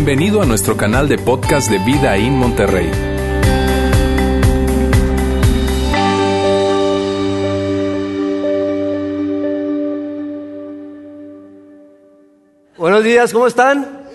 Bienvenido a nuestro canal de podcast de Vida en Monterrey. Buenos días, ¿cómo están?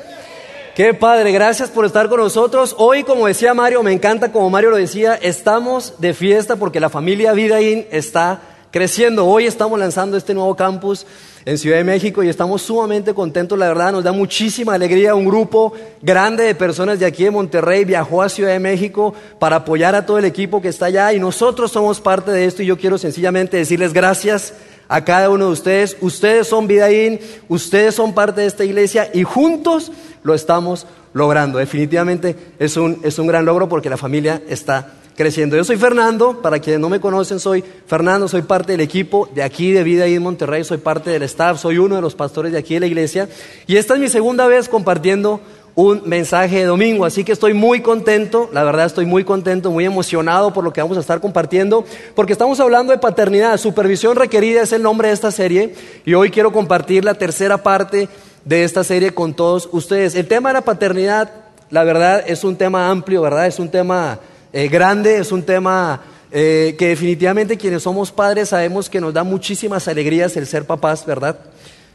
Qué padre, gracias por estar con nosotros. Hoy, como decía Mario, me encanta como Mario lo decía, estamos de fiesta porque la familia Vidaín está creciendo. Hoy estamos lanzando este nuevo campus en Ciudad de México y estamos sumamente contentos, la verdad, nos da muchísima alegría. Un grupo grande de personas de aquí de Monterrey viajó a Ciudad de México para apoyar a todo el equipo que está allá y nosotros somos parte de esto y yo quiero sencillamente decirles gracias a cada uno de ustedes. Ustedes son Vidaín, ustedes son parte de esta iglesia y juntos lo estamos logrando. Definitivamente es un, es un gran logro porque la familia está creciendo. Yo soy Fernando, para quienes no me conocen, soy Fernando, soy parte del equipo de aquí de Vida en Monterrey, soy parte del staff, soy uno de los pastores de aquí de la iglesia y esta es mi segunda vez compartiendo un mensaje de domingo, así que estoy muy contento, la verdad estoy muy contento, muy emocionado por lo que vamos a estar compartiendo, porque estamos hablando de paternidad, supervisión requerida es el nombre de esta serie y hoy quiero compartir la tercera parte de esta serie con todos ustedes. El tema de la paternidad, la verdad, es un tema amplio, ¿verdad? Es un tema eh, grande, es un tema eh, que definitivamente quienes somos padres sabemos que nos da muchísimas alegrías el ser papás, ¿verdad?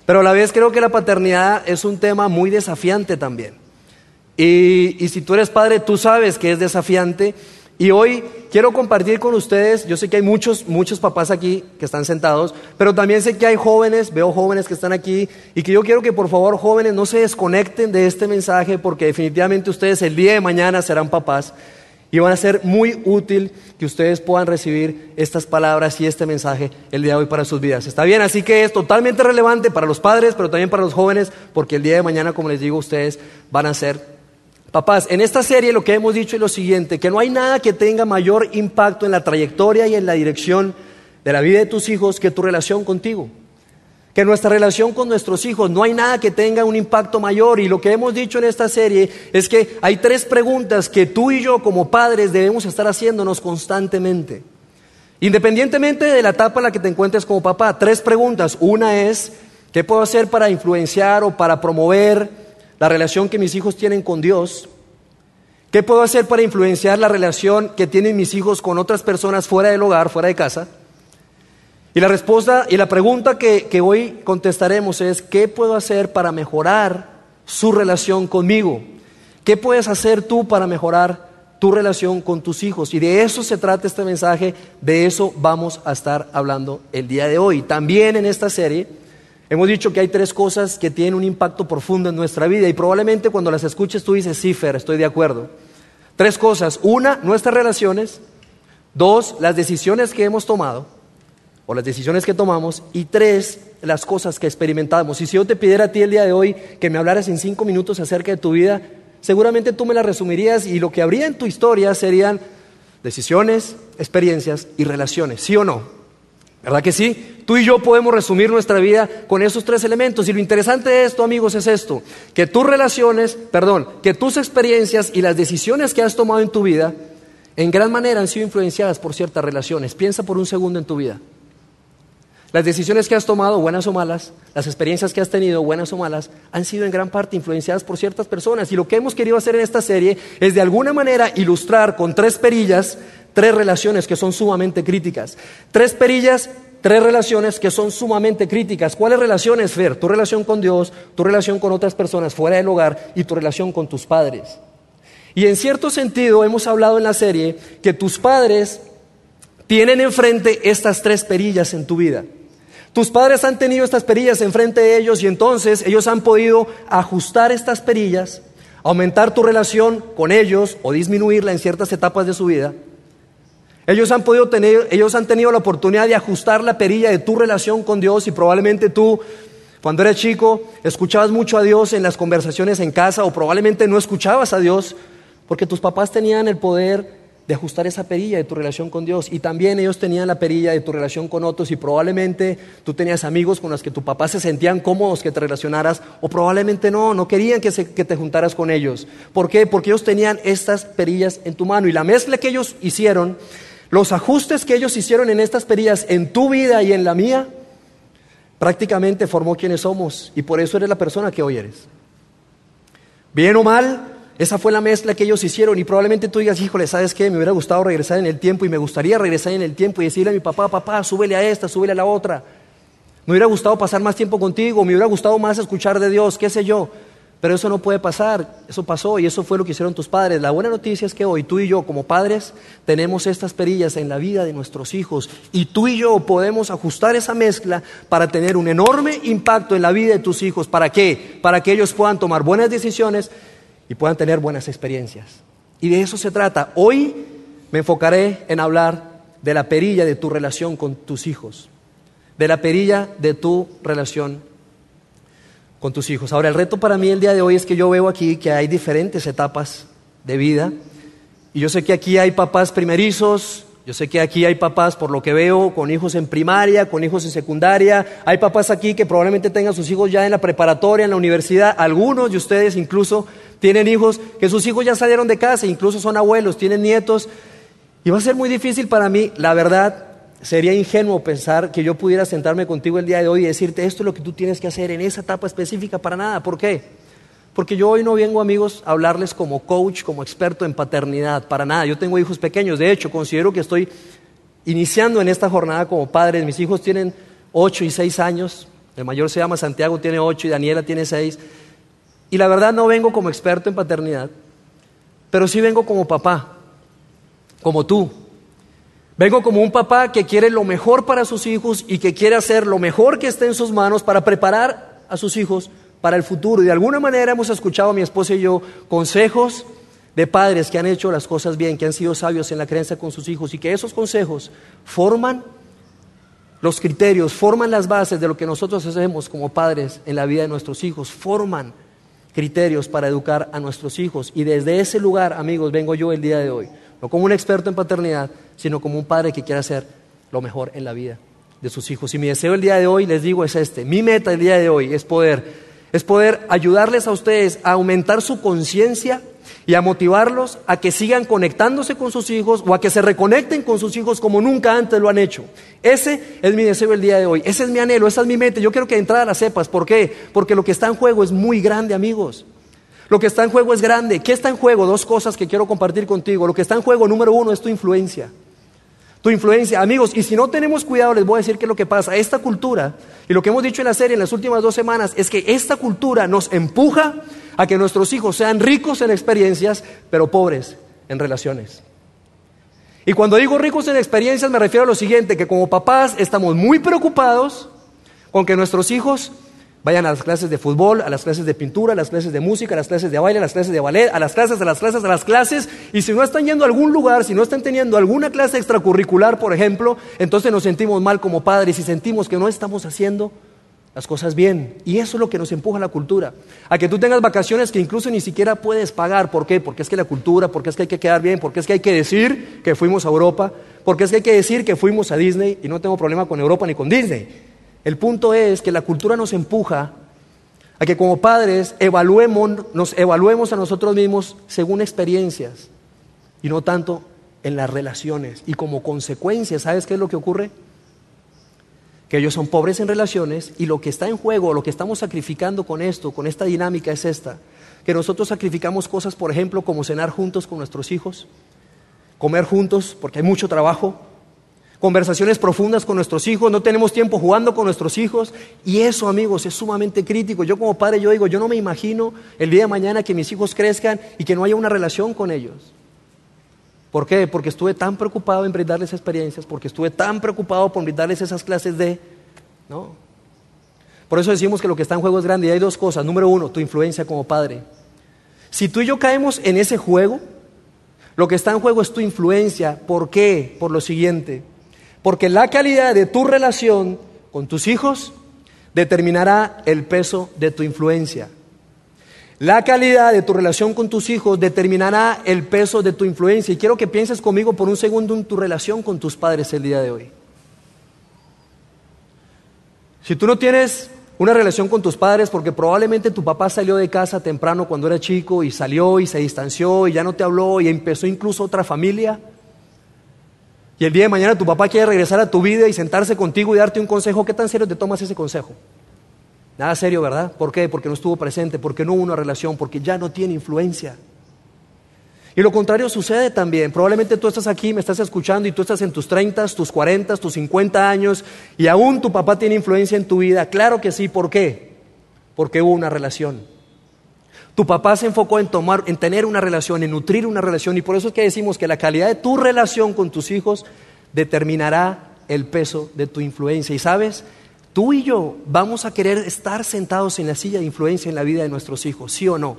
Pero a la vez creo que la paternidad es un tema muy desafiante también. Y, y si tú eres padre, tú sabes que es desafiante. Y hoy quiero compartir con ustedes, yo sé que hay muchos, muchos papás aquí que están sentados, pero también sé que hay jóvenes, veo jóvenes que están aquí, y que yo quiero que por favor jóvenes no se desconecten de este mensaje, porque definitivamente ustedes el día de mañana serán papás. Y van a ser muy útil que ustedes puedan recibir estas palabras y este mensaje el día de hoy para sus vidas. ¿Está bien? Así que es totalmente relevante para los padres, pero también para los jóvenes, porque el día de mañana, como les digo, ustedes van a ser papás. En esta serie lo que hemos dicho es lo siguiente, que no hay nada que tenga mayor impacto en la trayectoria y en la dirección de la vida de tus hijos que tu relación contigo que nuestra relación con nuestros hijos no hay nada que tenga un impacto mayor. Y lo que hemos dicho en esta serie es que hay tres preguntas que tú y yo como padres debemos estar haciéndonos constantemente. Independientemente de la etapa en la que te encuentres como papá, tres preguntas. Una es, ¿qué puedo hacer para influenciar o para promover la relación que mis hijos tienen con Dios? ¿Qué puedo hacer para influenciar la relación que tienen mis hijos con otras personas fuera del hogar, fuera de casa? Y la respuesta y la pregunta que, hoy contestaremos es, ¿qué puedo hacer para mejorar su relación conmigo? ¿Qué puedes hacer tú para mejorar tu relación con tus hijos? Y de eso se trata este mensaje, de eso vamos a estar hablando el día de hoy. También en esta serie hemos dicho que hay tres cosas que tienen un impacto profundo en nuestra vida y probablemente cuando las escuches tú dices, sí, Fer, estoy de acuerdo. Tres cosas. Una, nuestras relaciones. Dos, las decisiones que hemos tomado o las decisiones que tomamos, y tres, las cosas que experimentamos. Y si yo te pidiera a ti el día de hoy que me hablaras en cinco minutos acerca de tu vida, seguramente tú me la resumirías y lo que habría en tu historia serían decisiones, experiencias y relaciones, ¿sí o no? ¿Verdad que sí? Tú y yo podemos resumir nuestra vida con esos tres elementos. Y lo interesante de esto, amigos, es esto, que tus relaciones, perdón, que tus experiencias y las decisiones que has tomado en tu vida, en gran manera han sido influenciadas por ciertas relaciones. Piensa por un segundo en tu vida. Las decisiones que has tomado, buenas o malas, las experiencias que has tenido, buenas o malas, han sido en gran parte influenciadas por ciertas personas. Y lo que hemos querido hacer en esta serie es de alguna manera ilustrar con tres perillas tres relaciones que son sumamente críticas. Tres perillas, tres relaciones que son sumamente críticas. ¿Cuáles relaciones, Fer? Tu relación con Dios, tu relación con otras personas fuera del hogar y tu relación con tus padres. Y en cierto sentido hemos hablado en la serie que tus padres tienen enfrente estas tres perillas en tu vida. Tus padres han tenido estas perillas enfrente de ellos y entonces ellos han podido ajustar estas perillas, aumentar tu relación con ellos o disminuirla en ciertas etapas de su vida. Ellos han podido tener, ellos han tenido la oportunidad de ajustar la perilla de tu relación con Dios y probablemente tú cuando eres chico escuchabas mucho a Dios en las conversaciones en casa o probablemente no escuchabas a Dios porque tus papás tenían el poder de ajustar esa perilla de tu relación con Dios. Y también ellos tenían la perilla de tu relación con otros y probablemente tú tenías amigos con los que tu papá se sentían cómodos que te relacionaras o probablemente no, no querían que, que te juntaras con ellos. ¿Por qué? Porque ellos tenían estas perillas en tu mano y la mezcla que ellos hicieron, los ajustes que ellos hicieron en estas perillas en tu vida y en la mía, prácticamente formó quienes somos y por eso eres la persona que hoy eres. Bien o mal, esa fue la mezcla que ellos hicieron y probablemente tú digas, híjole, ¿sabes qué? Me hubiera gustado regresar en el tiempo y me gustaría regresar en el tiempo y decirle a mi papá, papá, súbele a esta, súbele a la otra. Me hubiera gustado pasar más tiempo contigo, me hubiera gustado más escuchar de Dios, qué sé yo. Pero eso no puede pasar, eso pasó y eso fue lo que hicieron tus padres. La buena noticia es que hoy tú y yo como padres tenemos estas perillas en la vida de nuestros hijos y tú y yo podemos ajustar esa mezcla para tener un enorme impacto en la vida de tus hijos. ¿Para qué? Para que ellos puedan tomar buenas decisiones y puedan tener buenas experiencias. Y de eso se trata. Hoy me enfocaré en hablar de la perilla de tu relación con tus hijos, de la perilla de tu relación con tus hijos. Ahora, el reto para mí el día de hoy es que yo veo aquí que hay diferentes etapas de vida. Y yo sé que aquí hay papás primerizos, yo sé que aquí hay papás, por lo que veo, con hijos en primaria, con hijos en secundaria. Hay papás aquí que probablemente tengan sus hijos ya en la preparatoria, en la universidad. Algunos de ustedes incluso tienen hijos que sus hijos ya salieron de casa, incluso son abuelos, tienen nietos. Y va a ser muy difícil para mí, la verdad, Sería ingenuo pensar que yo pudiera sentarme contigo el día de hoy y decirte esto es lo que tú tienes que hacer en esa etapa específica para nada. ¿Por qué? Porque yo hoy no vengo, amigos, a hablarles como coach, como experto en paternidad, para nada. Yo tengo hijos pequeños. De hecho, considero que estoy iniciando en esta jornada como padre. Mis hijos tienen ocho y seis años. El mayor se llama Santiago, tiene ocho y Daniela tiene seis. Y la verdad no vengo como experto en paternidad, pero sí vengo como papá, como tú, Vengo como un papá que quiere lo mejor para sus hijos y que quiere hacer lo mejor que esté en sus manos para preparar a sus hijos para el futuro. Y de alguna manera hemos escuchado a mi esposa y yo consejos de padres que han hecho las cosas bien, que han sido sabios en la creencia con sus hijos y que esos consejos forman los criterios, forman las bases de lo que nosotros hacemos como padres en la vida de nuestros hijos, forman criterios para educar a nuestros hijos. Y desde ese lugar, amigos, vengo yo el día de hoy no como un experto en paternidad, sino como un padre que quiere hacer lo mejor en la vida de sus hijos. Y mi deseo el día de hoy, les digo, es este. Mi meta el día de hoy es poder, es poder ayudarles a ustedes a aumentar su conciencia y a motivarlos a que sigan conectándose con sus hijos o a que se reconecten con sus hijos como nunca antes lo han hecho. Ese es mi deseo el día de hoy, ese es mi anhelo, esa es mi meta. Yo quiero que de entrada la sepas. ¿Por qué? Porque lo que está en juego es muy grande, amigos. Lo que está en juego es grande. ¿Qué está en juego? Dos cosas que quiero compartir contigo. Lo que está en juego, número uno, es tu influencia. Tu influencia, amigos, y si no tenemos cuidado, les voy a decir qué es lo que pasa. Esta cultura, y lo que hemos dicho en la serie en las últimas dos semanas, es que esta cultura nos empuja a que nuestros hijos sean ricos en experiencias, pero pobres en relaciones. Y cuando digo ricos en experiencias me refiero a lo siguiente, que como papás estamos muy preocupados con que nuestros hijos Vayan a las clases de fútbol, a las clases de pintura, a las clases de música, a las clases de baile, a las clases de ballet, a las clases, a las clases, a las clases. Y si no están yendo a algún lugar, si no están teniendo alguna clase extracurricular, por ejemplo, entonces nos sentimos mal como padres y sentimos que no estamos haciendo las cosas bien. Y eso es lo que nos empuja a la cultura. A que tú tengas vacaciones que incluso ni siquiera puedes pagar. ¿Por qué? Porque es que la cultura, porque es que hay que quedar bien, porque es que hay que decir que fuimos a Europa, porque es que hay que decir que fuimos a Disney y no tengo problema con Europa ni con Disney. El punto es que la cultura nos empuja a que como padres evaluemos, nos evaluemos a nosotros mismos según experiencias y no tanto en las relaciones. Y como consecuencia, ¿sabes qué es lo que ocurre? Que ellos son pobres en relaciones y lo que está en juego, lo que estamos sacrificando con esto, con esta dinámica es esta, que nosotros sacrificamos cosas, por ejemplo, como cenar juntos con nuestros hijos, comer juntos porque hay mucho trabajo, conversaciones profundas con nuestros hijos, no tenemos tiempo jugando con nuestros hijos y eso amigos es sumamente crítico. Yo como padre yo digo, yo no me imagino el día de mañana que mis hijos crezcan y que no haya una relación con ellos. ¿Por qué? Porque estuve tan preocupado en brindarles experiencias, porque estuve tan preocupado por brindarles esas clases de... ¿no? Por eso decimos que lo que está en juego es grande y hay dos cosas. Número uno, tu influencia como padre. Si tú y yo caemos en ese juego, lo que está en juego es tu influencia. ¿Por qué? Por lo siguiente. Porque la calidad de tu relación con tus hijos determinará el peso de tu influencia. La calidad de tu relación con tus hijos determinará el peso de tu influencia. Y quiero que pienses conmigo por un segundo en tu relación con tus padres el día de hoy. Si tú no tienes una relación con tus padres porque probablemente tu papá salió de casa temprano cuando era chico y salió y se distanció y ya no te habló y empezó incluso otra familia, y el día de mañana tu papá quiere regresar a tu vida y sentarse contigo y darte un consejo, ¿qué tan serio te tomas ese consejo? Nada serio, ¿verdad? ¿Por qué? Porque no estuvo presente, porque no hubo una relación, porque ya no tiene influencia. Y lo contrario sucede también. Probablemente tú estás aquí, me estás escuchando y tú estás en tus 30, tus 40, tus 50 años y aún tu papá tiene influencia en tu vida. Claro que sí, ¿por qué? Porque hubo una relación. Tu papá se enfocó en tomar, en tener una relación, en nutrir una relación y por eso es que decimos que la calidad de tu relación con tus hijos determinará el peso de tu influencia. Y sabes, tú y yo vamos a querer estar sentados en la silla de influencia en la vida de nuestros hijos, ¿sí o no?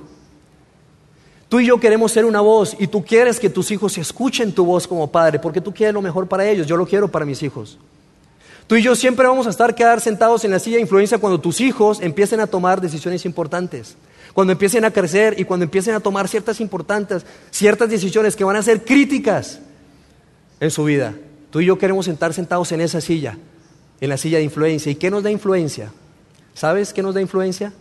Tú y yo queremos ser una voz y tú quieres que tus hijos escuchen tu voz como padre porque tú quieres lo mejor para ellos. Yo lo quiero para mis hijos. Tú y yo siempre vamos a estar quedar sentados en la silla de influencia cuando tus hijos empiecen a tomar decisiones importantes, cuando empiecen a crecer y cuando empiecen a tomar ciertas importantes, ciertas decisiones que van a ser críticas en su vida. Tú y yo queremos estar sentados en esa silla, en la silla de influencia. ¿Y qué nos da influencia? ¿Sabes qué nos da influencia?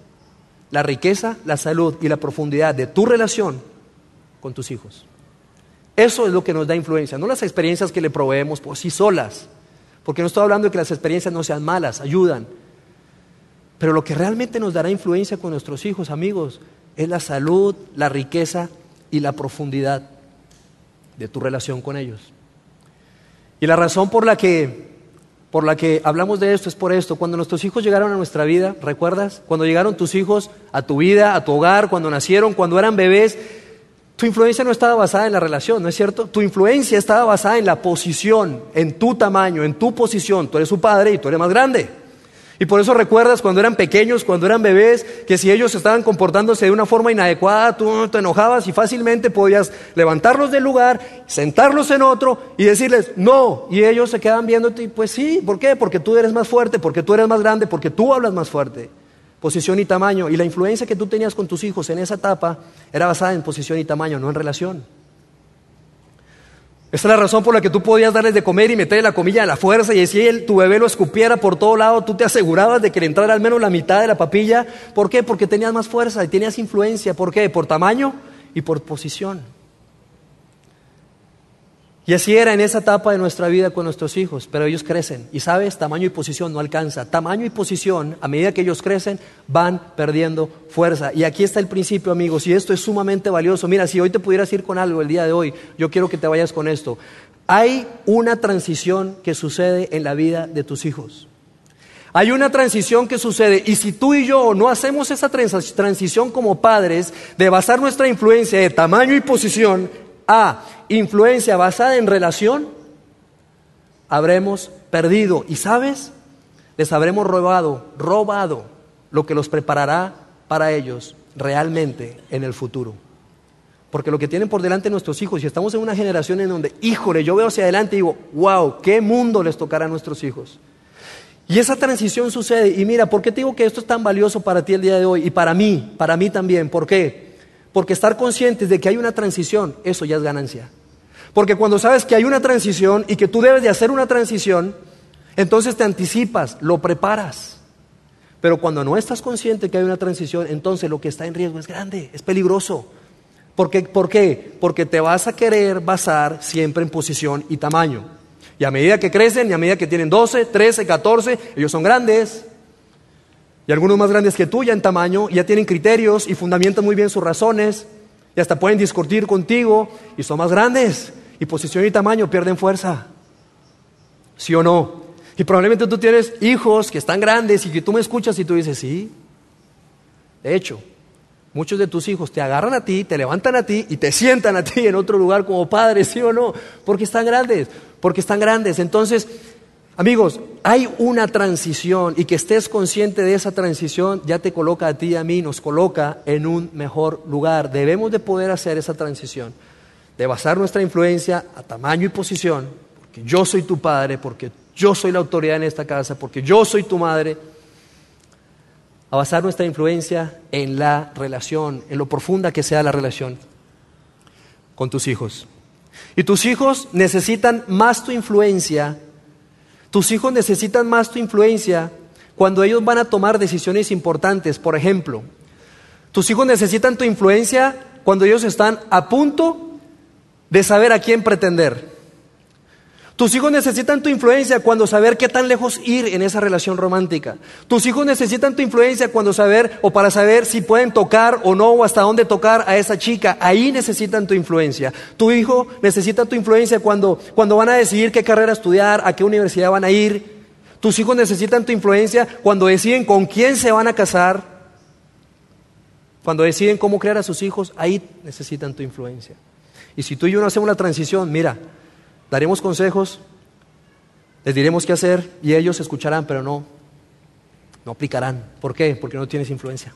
la riqueza, la salud y la profundidad de tu relación con tus hijos. Eso es lo que nos da influencia, no las experiencias que le proveemos por sí solas, porque no estoy hablando de que las experiencias no sean malas, ayudan, pero lo que realmente nos dará influencia con nuestros hijos, amigos, es la salud, la riqueza y la profundidad de tu relación con ellos. Y la razón por la que por la que hablamos de esto es por esto. Cuando nuestros hijos llegaron a nuestra vida, ¿recuerdas? Cuando llegaron tus hijos a tu vida, a tu hogar, cuando nacieron, cuando eran bebés, tu influencia no estaba basada en la relación, ¿no es cierto? Tu influencia estaba basada en la posición, en tu tamaño, en tu posición. Tú eres su padre y tú eres más grande. Y por eso recuerdas cuando eran pequeños, cuando eran bebés, que si ellos estaban comportándose de una forma inadecuada, tú te enojabas y fácilmente podías levantarlos del lugar, sentarlos en otro y decirles no. Y ellos se quedan viéndote y pues sí, ¿por qué? Porque tú eres más fuerte, porque tú eres más grande, porque tú hablas más fuerte. Posición y tamaño. Y la influencia que tú tenías con tus hijos en esa etapa era basada en posición y tamaño, no en relación. Esa es la razón por la que tú podías darles de comer y meterle la comilla a la fuerza y si él, tu bebé lo escupiera por todo lado, tú te asegurabas de que le entrara al menos la mitad de la papilla. ¿Por qué? Porque tenías más fuerza y tenías influencia. ¿Por qué? Por tamaño y por posición. Y así era en esa etapa de nuestra vida con nuestros hijos, pero ellos crecen. Y sabes, tamaño y posición no alcanza. Tamaño y posición, a medida que ellos crecen, van perdiendo fuerza. Y aquí está el principio, amigos, y esto es sumamente valioso. Mira, si hoy te pudieras ir con algo el día de hoy, yo quiero que te vayas con esto. Hay una transición que sucede en la vida de tus hijos. Hay una transición que sucede y si tú y yo no hacemos esa transición como padres de basar nuestra influencia de tamaño y posición a influencia basada en relación, habremos perdido. ¿Y sabes? Les habremos robado, robado lo que los preparará para ellos realmente en el futuro. Porque lo que tienen por delante nuestros hijos, y estamos en una generación en donde, híjole, yo veo hacia adelante y digo, wow, qué mundo les tocará a nuestros hijos. Y esa transición sucede. Y mira, ¿por qué te digo que esto es tan valioso para ti el día de hoy? Y para mí, para mí también. ¿Por qué? Porque estar conscientes de que hay una transición, eso ya es ganancia. Porque cuando sabes que hay una transición y que tú debes de hacer una transición, entonces te anticipas, lo preparas. Pero cuando no estás consciente que hay una transición, entonces lo que está en riesgo es grande, es peligroso. Porque, ¿Por qué? Porque te vas a querer basar siempre en posición y tamaño. Y a medida que crecen y a medida que tienen 12, 13, 14, ellos son grandes, y algunos más grandes que tú ya en tamaño, ya tienen criterios y fundamentan muy bien sus razones, y hasta pueden discutir contigo, y son más grandes, y posición y tamaño pierden fuerza. ¿Sí o no? Y probablemente tú tienes hijos que están grandes y que tú me escuchas y tú dices, sí. De hecho, muchos de tus hijos te agarran a ti, te levantan a ti y te sientan a ti en otro lugar como padre, ¿sí o no? Porque están grandes, porque están grandes. Entonces, Amigos, hay una transición y que estés consciente de esa transición ya te coloca a ti y a mí, nos coloca en un mejor lugar. Debemos de poder hacer esa transición, de basar nuestra influencia a tamaño y posición, porque yo soy tu padre, porque yo soy la autoridad en esta casa, porque yo soy tu madre, a basar nuestra influencia en la relación, en lo profunda que sea la relación con tus hijos. Y tus hijos necesitan más tu influencia tus hijos necesitan más tu influencia cuando ellos van a tomar decisiones importantes. Por ejemplo, tus hijos necesitan tu influencia cuando ellos están a punto de saber a quién pretender. Tus hijos necesitan tu influencia cuando saber qué tan lejos ir en esa relación romántica. Tus hijos necesitan tu influencia cuando saber o para saber si pueden tocar o no o hasta dónde tocar a esa chica. Ahí necesitan tu influencia. Tu hijo necesita tu influencia cuando, cuando van a decidir qué carrera estudiar, a qué universidad van a ir. Tus hijos necesitan tu influencia cuando deciden con quién se van a casar. Cuando deciden cómo crear a sus hijos, ahí necesitan tu influencia. Y si tú y yo no hacemos la transición, mira, daremos consejos, les diremos qué hacer y ellos escucharán, pero no, no aplicarán. ¿Por qué? Porque no tienes influencia.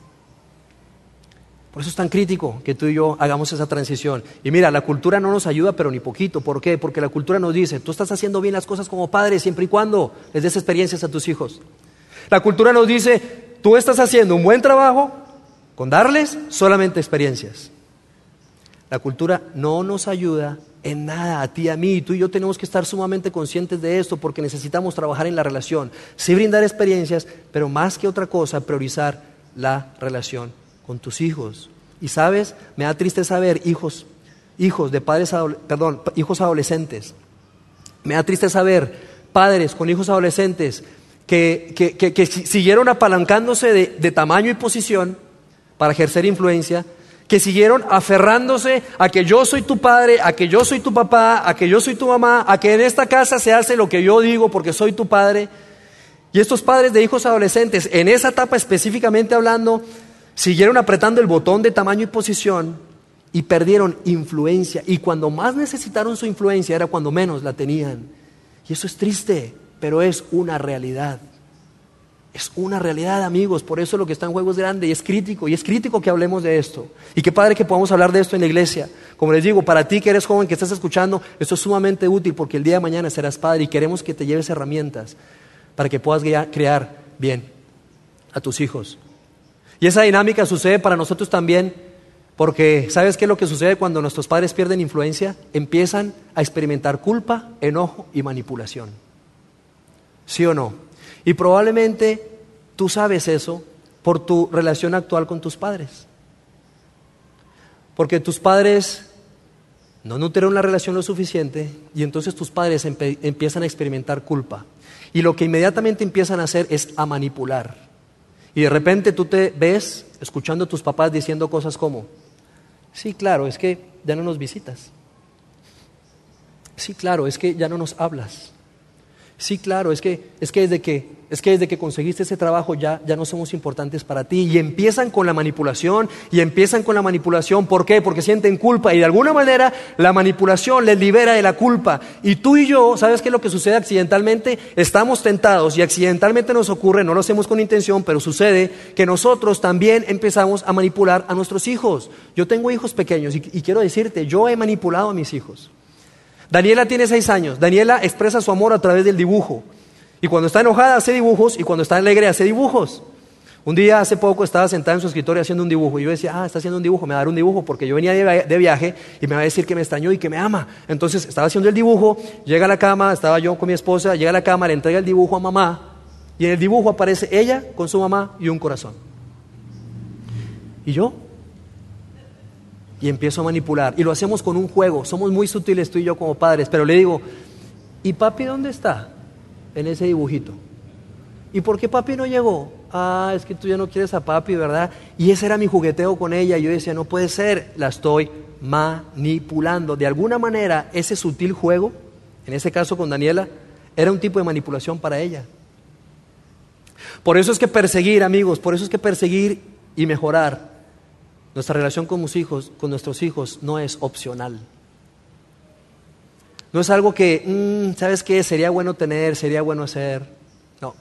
Por eso es tan crítico que tú y yo hagamos esa transición. Y mira, la cultura no nos ayuda, pero ni poquito. ¿Por qué? Porque la cultura nos dice, tú estás haciendo bien las cosas como padre siempre y cuando les des experiencias a tus hijos. La cultura nos dice, tú estás haciendo un buen trabajo con darles solamente experiencias. La cultura no nos ayuda en nada, a ti, a mí. Tú y yo tenemos que estar sumamente conscientes de esto porque necesitamos trabajar en la relación. Sí brindar experiencias, pero más que otra cosa, priorizar la relación con tus hijos. Y sabes, me da triste saber hijos, hijos de padres, perdón, hijos adolescentes. Me da triste saber padres con hijos adolescentes que, que, siguieron apalancándose de tamaño y posición para ejercer influencia que siguieron aferrándose a que yo soy tu padre, a que yo soy tu papá, a que yo soy tu mamá, a que en esta casa se hace lo que yo digo porque soy tu padre. Y estos padres de hijos adolescentes, en esa etapa específicamente hablando, siguieron apretando el botón de tamaño y posición y perdieron influencia. Y cuando más necesitaron su influencia era cuando menos la tenían. Y eso es triste, pero es una realidad. Es una realidad, amigos, por eso lo que está en juego es grande y es crítico, y es crítico que hablemos de esto. Y qué padre que podamos hablar de esto en la iglesia. Como les digo, para ti que eres joven, que estás escuchando, esto es sumamente útil porque el día de mañana serás padre y queremos que te lleves herramientas para que puedas crear bien a tus hijos. Y esa dinámica sucede para nosotros también porque, ¿sabes qué es lo que sucede cuando nuestros padres pierden influencia? Empiezan a experimentar culpa, enojo y manipulación. ¿Sí o no? Y probablemente tú sabes eso por tu relación actual con tus padres. Porque tus padres no nutrieron la relación lo suficiente y entonces tus padres empiezan a experimentar culpa. Y lo que inmediatamente empiezan a hacer es a manipular. Y de repente tú te ves escuchando a tus papás diciendo cosas como, sí, claro, es que ya no nos visitas. Sí, claro, es que ya no nos hablas. Sí, claro, es que, es que desde que es que desde que conseguiste ese trabajo ya, ya no somos importantes para ti. Y empiezan con la manipulación, y empiezan con la manipulación. ¿Por qué? Porque sienten culpa y de alguna manera la manipulación les libera de la culpa. Y tú y yo, ¿sabes qué es lo que sucede accidentalmente? Estamos tentados y accidentalmente nos ocurre, no lo hacemos con intención, pero sucede que nosotros también empezamos a manipular a nuestros hijos. Yo tengo hijos pequeños y quiero decirte, yo he manipulado a mis hijos. Daniela tiene seis años. Daniela expresa su amor a través del dibujo. Y cuando está enojada hace dibujos y cuando está alegre hace dibujos. Un día hace poco estaba sentada en su escritorio haciendo un dibujo y yo decía, ah, está haciendo un dibujo, me va a dar un dibujo porque yo venía de viaje y me va a decir que me extrañó y que me ama. Entonces estaba haciendo el dibujo, llega a la cama, estaba yo con mi esposa, llega a la cama, le entrega el dibujo a mamá y en el dibujo aparece ella con su mamá y un corazón. ¿Y yo? Y empiezo a manipular. Y lo hacemos con un juego. Somos muy sutiles tú y yo como padres, pero le digo, ¿y papi dónde está? En ese dibujito. ¿Y por qué papi no llegó? Ah, es que tú ya no quieres a papi, ¿verdad? Y ese era mi jugueteo con ella. Yo decía, no puede ser, la estoy manipulando. De alguna manera, ese sutil juego, en ese caso con Daniela, era un tipo de manipulación para ella. Por eso es que perseguir, amigos, por eso es que perseguir y mejorar nuestra relación con, nuestros hijos no es opcional. No es algo que, mm, ¿sabes qué? Sería bueno tener, sería bueno hacer. No,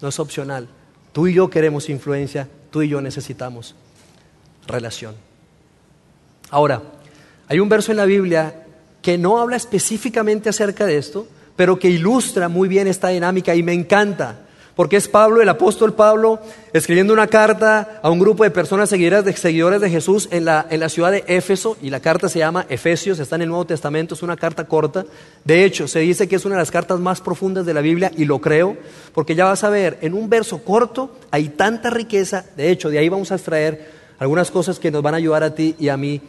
no es opcional. Tú y yo queremos influencia, tú y yo necesitamos relación. Ahora, hay un verso en la Biblia que no habla específicamente acerca de esto, pero que ilustra muy bien esta dinámica y me encanta. Porque es Pablo, el apóstol Pablo, escribiendo una carta a un grupo de personas seguidoras de, seguidores de Jesús en la, en la ciudad de Éfeso, y la carta se llama Efesios, está en el Nuevo Testamento, es una carta corta. De hecho, se dice que es una de las cartas más profundas de la Biblia, y lo creo, porque ya vas a ver, en un verso corto hay tanta riqueza, de hecho, de ahí vamos a extraer algunas cosas que nos van a ayudar a ti y a mí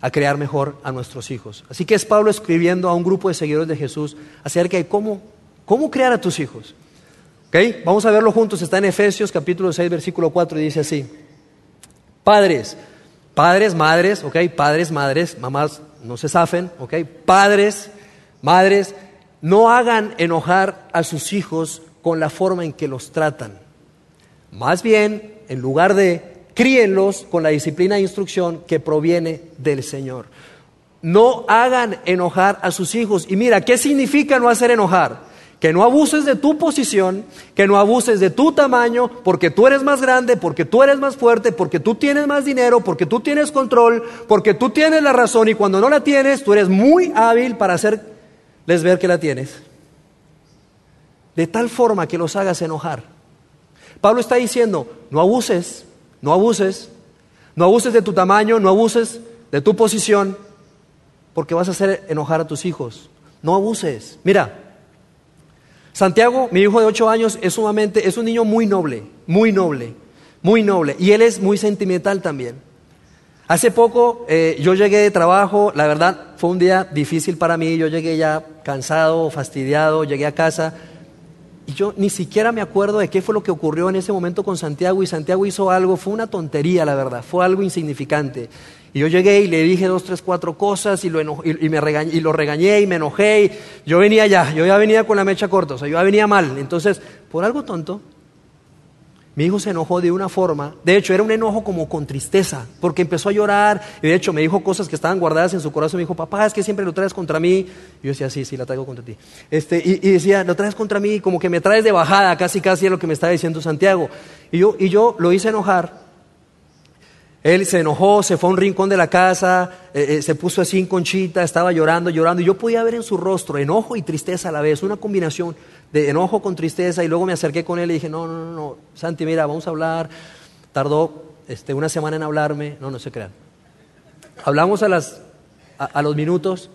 a crear mejor a nuestros hijos. Así que es Pablo escribiendo a un grupo de seguidores de Jesús acerca de cómo, cómo crear a tus hijos. Vamos a verlo juntos, está en Efesios capítulo 6, versículo 4 y dice así, padres, padres, madres, ¿ok? Padres, madres, mamás, no se zafen, ¿ok? Padres, madres, no hagan enojar a sus hijos con la forma en que los tratan. Más bien, en lugar de críenlos con la disciplina e instrucción que proviene del Señor. No hagan enojar a sus hijos. Y mira, ¿qué significa no hacer enojar? Que no abuses de tu posición, que no abuses de tu tamaño, porque tú eres más grande, porque tú eres más fuerte, porque tú tienes más dinero, porque tú tienes control, porque tú tienes la razón y cuando no la tienes, tú eres muy hábil para hacerles ver que la tienes. De tal forma que los hagas enojar. Pablo está diciendo, no abuses, no abuses, no abuses de tu tamaño, no abuses de tu posición, porque vas a hacer enojar a tus hijos. No abuses. Mira, Santiago, mi hijo de 8 años, es sumamente, es un niño muy noble, muy noble, muy noble. Y él es muy sentimental también. Hace poco eh, yo llegué de trabajo, la verdad fue un día difícil para mí, yo llegué ya cansado, fastidiado, llegué a casa y yo ni siquiera me acuerdo de qué fue lo que ocurrió en ese momento con Santiago y Santiago hizo algo, fue una tontería la verdad, fue algo insignificante. Y yo llegué y le dije dos, tres, cuatro cosas y lo, y, me regañé, y lo regañé y me enojé. Y yo venía ya, yo ya venía con la mecha corta, o sea, yo ya venía mal. Entonces, por algo tonto, mi hijo se enojó de una forma, de hecho era un enojo como con tristeza, porque empezó a llorar y de hecho me dijo cosas que estaban guardadas en su corazón. Me dijo, papá, es que siempre lo traes contra mí. Y yo decía, sí, sí, la traigo contra ti. Este, y, decía, lo traes contra mí, como que me traes de bajada, casi, casi es lo que me estaba diciendo Santiago. Y yo, y yo lo hice enojar. Él se enojó, se fue a un rincón de la casa, eh, eh, se puso así en conchita, estaba llorando, llorando. Y yo podía ver en su rostro enojo y tristeza a la vez, una combinación de enojo con tristeza y luego me acerqué con él y dije, no, no, no, no, Santi, mira, vamos a hablar. Tardó este, una semana en hablarme, no, no se crean. Hablamos a, las, a, los minutos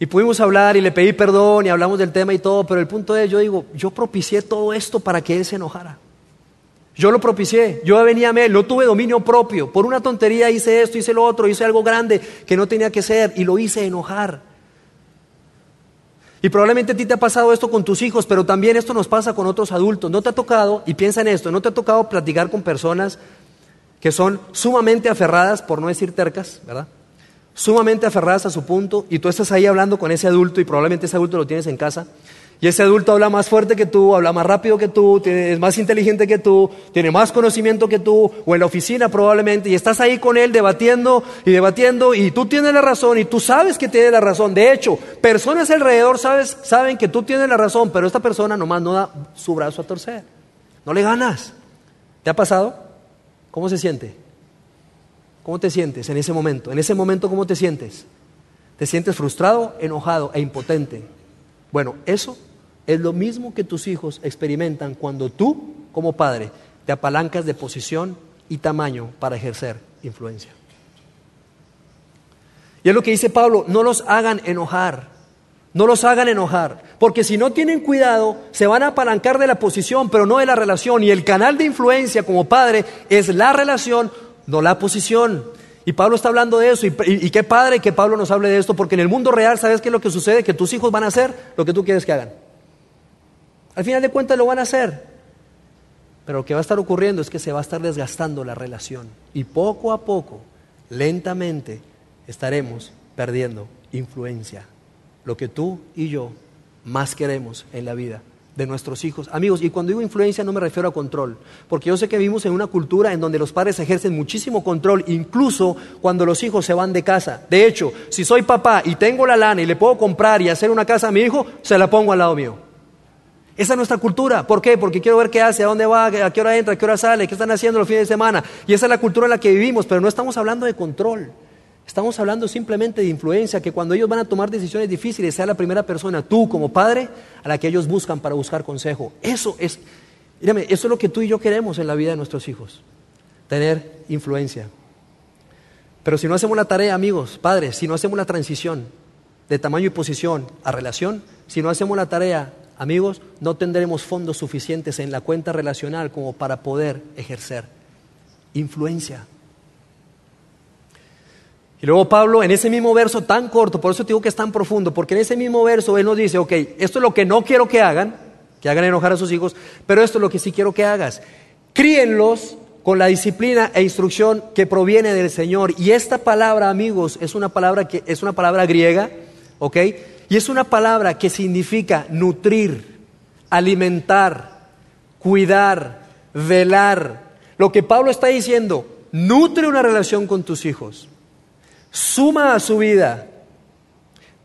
y pudimos hablar y le pedí perdón y hablamos del tema y todo, pero el punto es, yo digo, yo propicié todo esto para que él se enojara. Yo lo propicié, yo venía a él, no tuve dominio propio. Por una tontería hice esto, hice lo otro, hice algo grande que no tenía que ser y lo hice enojar. Y probablemente a ti te ha pasado esto con tus hijos, pero también esto nos pasa con otros adultos. ¿No te ha tocado, y piensa en esto, no te ha tocado platicar con personas que son sumamente aferradas, por no decir tercas, ¿verdad? Sumamente aferradas a su punto, y tú estás ahí hablando con ese adulto, y probablemente ese adulto lo tienes en casa, y ese adulto habla más fuerte que tú, habla más rápido que tú, es más inteligente que tú, tiene más conocimiento que tú, o en la oficina probablemente, y estás ahí con él debatiendo y debatiendo, y tú tienes la razón, y tú sabes que tiene la razón. De hecho, personas alrededor sabes, saben que tú tienes la razón, pero esta persona nomás no da su brazo a torcer. No le ganas. ¿Te ha pasado? ¿Cómo se siente? ¿Cómo te sientes en ese momento? En ese momento, ¿cómo te sientes? ¿Te sientes frustrado, enojado e impotente? Bueno, eso es lo mismo que tus hijos experimentan cuando tú, como padre, te apalancas de posición y tamaño para ejercer influencia. Y es lo que dice Pablo, no los hagan enojar, no los hagan enojar, porque si no tienen cuidado, se van a apalancar de la posición, pero no de la relación. Y el canal de influencia como padre es la relación, no la posición. Y Pablo está hablando de eso. Y, qué padre que Pablo nos hable de esto, porque en el mundo real, ¿sabes qué es lo que sucede? Que tus hijos van a hacer lo que tú quieres que hagan. Al final de cuentas lo van a hacer. Pero lo que va a estar ocurriendo es que se va a estar desgastando la relación. Y poco a poco, lentamente, estaremos perdiendo influencia. Lo que tú y yo más queremos en la vida de nuestros hijos. Amigos, y cuando digo influencia no me refiero a control, porque yo sé que vivimos en una cultura en donde los padres ejercen muchísimo control, incluso cuando los hijos se van de casa. De hecho, si soy papá y tengo la lana y le puedo comprar y hacer una casa a mi hijo, se la pongo al lado mío. Esa es nuestra cultura. ¿Por qué? Porque quiero ver qué hace, a dónde va, a qué hora entra, a qué hora sale, qué están haciendo los fines de semana. Y esa es la cultura en la que vivimos, pero no estamos hablando de control. Estamos hablando simplemente de influencia, que cuando ellos van a tomar decisiones difíciles, sea la primera persona, tú como padre, a la que ellos buscan para buscar consejo. Eso es, mírame, eso es lo que tú y yo queremos en la vida de nuestros hijos, tener influencia. Pero si no hacemos la tarea, amigos, padres, si no hacemos la transición de tamaño y posición a relación, si no hacemos la tarea amigos, no tendremos fondos suficientes en la cuenta relacional como para poder ejercer influencia. Y luego Pablo, en ese mismo verso tan corto, por eso te digo que es tan profundo, porque en ese mismo verso él nos dice, ok, esto es lo que no quiero que hagan, que hagan enojar a sus hijos, pero esto es lo que sí quiero que hagas. Críenlos con la disciplina e instrucción que proviene del Señor. Y esta palabra, amigos, es una palabra que es una palabra griega, ¿ok? Y es una palabra que significa nutrir, alimentar, cuidar, velar. Lo que Pablo está diciendo, nutre una relación con tus hijos, suma a su vida,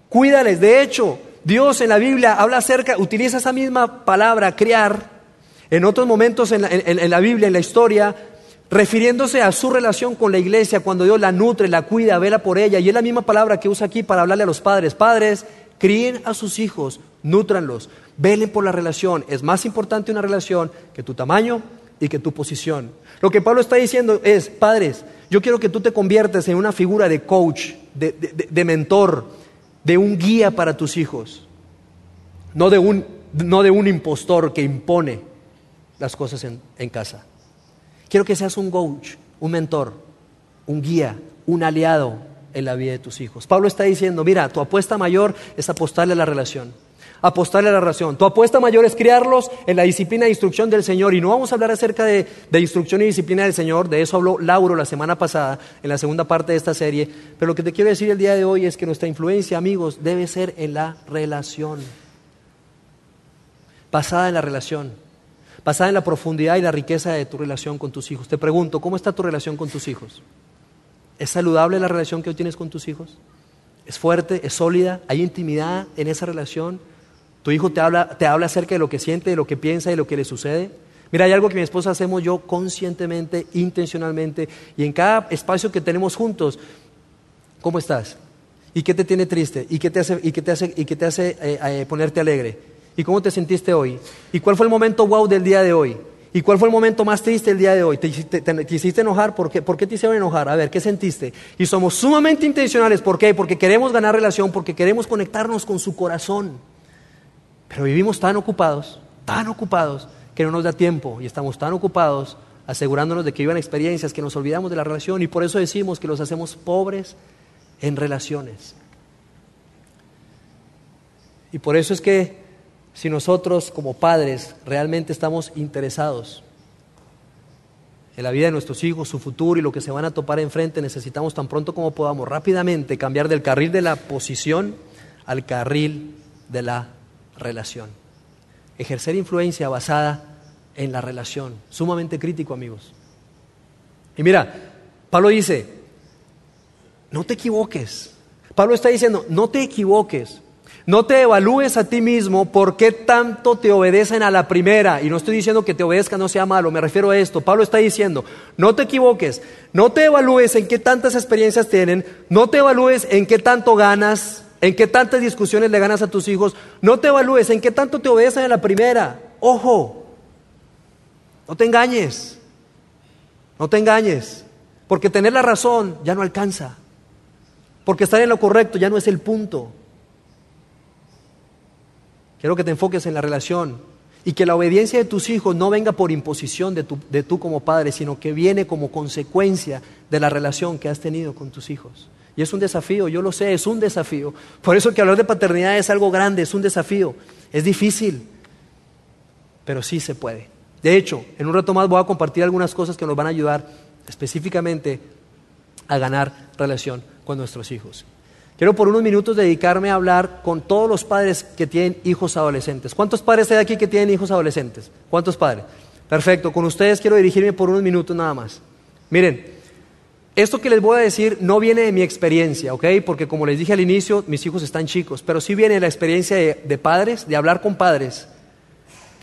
cuídales. De hecho, Dios en la Biblia habla acerca, utiliza esa misma palabra, criar, en otros momentos en la, en la Biblia, en la historia, refiriéndose a su relación con la iglesia, cuando Dios la nutre, la cuida, vela por ella. Y es la misma palabra que usa aquí para hablarle a los padres. Padres, críen a sus hijos, nútranlos, velen por la relación. Es más importante una relación que tu tamaño y que tu posición. Lo que Pablo está diciendo es, padres, yo quiero que tú te conviertas en una figura de coach, de, mentor, de un guía para tus hijos, no de un, no de un impostor que impone las cosas en, en casa. Quiero que seas un coach, un mentor, un guía, un aliado en la vida de tus hijos. Pablo está diciendo, mira, tu apuesta mayor es apostarle a la relación apostarle a la razón. Tu apuesta mayor es criarlos en la disciplina de instrucción del Señor. Y no vamos a hablar acerca de, instrucción y disciplina del Señor, de eso habló Lauro la semana pasada, en la segunda parte de esta serie. Pero lo que te quiero decir el día de hoy es que nuestra influencia, amigos, debe ser en la relación. Basada en la relación. Basada en la profundidad y la riqueza de tu relación con tus hijos. Te pregunto, ¿cómo está tu relación con tus hijos? ¿Es saludable la relación que hoy tienes con tus hijos? ¿Es fuerte? ¿Es sólida? ¿Hay intimidad en esa relación? Tu hijo te habla, te habla acerca de lo que siente, de lo que piensa, de lo que le sucede. Mira, hay algo que mi esposa hacemos yo conscientemente, intencionalmente, y en cada espacio que tenemos juntos, ¿cómo estás? ¿Y qué te tiene triste? ¿Y qué te hace, y qué te hace, y qué te hace eh, eh, ponerte alegre? ¿Y cómo te sentiste hoy? ¿Y cuál fue el momento wow del día de hoy? ¿Y cuál fue el momento más triste el día de hoy? ¿Te, hiciste enojar? ¿Por qué? ¿Por qué te hicieron enojar? A ver, ¿qué sentiste? Y somos sumamente intencionales. ¿Por qué? Porque queremos ganar relación, porque queremos conectarnos con su corazón. Pero vivimos tan ocupados, tan ocupados, que no nos da tiempo y estamos tan ocupados asegurándonos de que vivan experiencias que nos olvidamos de la relación y por eso decimos que los hacemos pobres en relaciones. Y por eso es que si nosotros como padres realmente estamos interesados en la vida de nuestros hijos, su futuro y lo que se van a topar enfrente, necesitamos tan pronto como podamos rápidamente cambiar del carril de la posición al carril de la relación. Ejercer influencia basada en la relación. Sumamente crítico, amigos. Y mira, Pablo dice, no te equivoques. Pablo está diciendo, no te equivoques. No te evalúes a ti mismo por qué tanto te obedecen a la primera. Y no estoy diciendo que te obedezca no sea malo, me refiero a esto. Pablo está diciendo, no te equivoques, no te evalúes en qué tantas experiencias tienen, no te evalúes en qué tanto ganas, en qué tantas discusiones le ganas a tus hijos, no te evalúes en qué tanto te obedecen a la primera. Ojo, no te engañes, no te engañes, porque tener la razón ya no alcanza, porque estar en lo correcto ya no es el punto. Quiero que te enfoques en la relación y que la obediencia de tus hijos no venga por imposición de, tu, de tú como padre, sino que viene como consecuencia de la relación que has tenido con tus hijos. Y es un desafío, yo lo sé, es un desafío. Por eso que hablar de paternidad es algo grande, es un desafío. Es difícil, pero sí se puede. De hecho, en un rato más voy a compartir algunas cosas que nos van a ayudar específicamente a ganar relación con nuestros hijos. Quiero por unos minutos dedicarme a hablar con todos los padres que tienen hijos adolescentes. ¿Cuántos padres hay aquí que tienen hijos adolescentes? ¿Cuántos padres? Perfecto, con ustedes quiero dirigirme por unos minutos nada más. Miren, esto que les voy a decir no viene de mi experiencia, ¿ok? Porque como les dije al inicio, mis hijos están chicos, pero sí viene de la experiencia de, padres, de hablar con padres,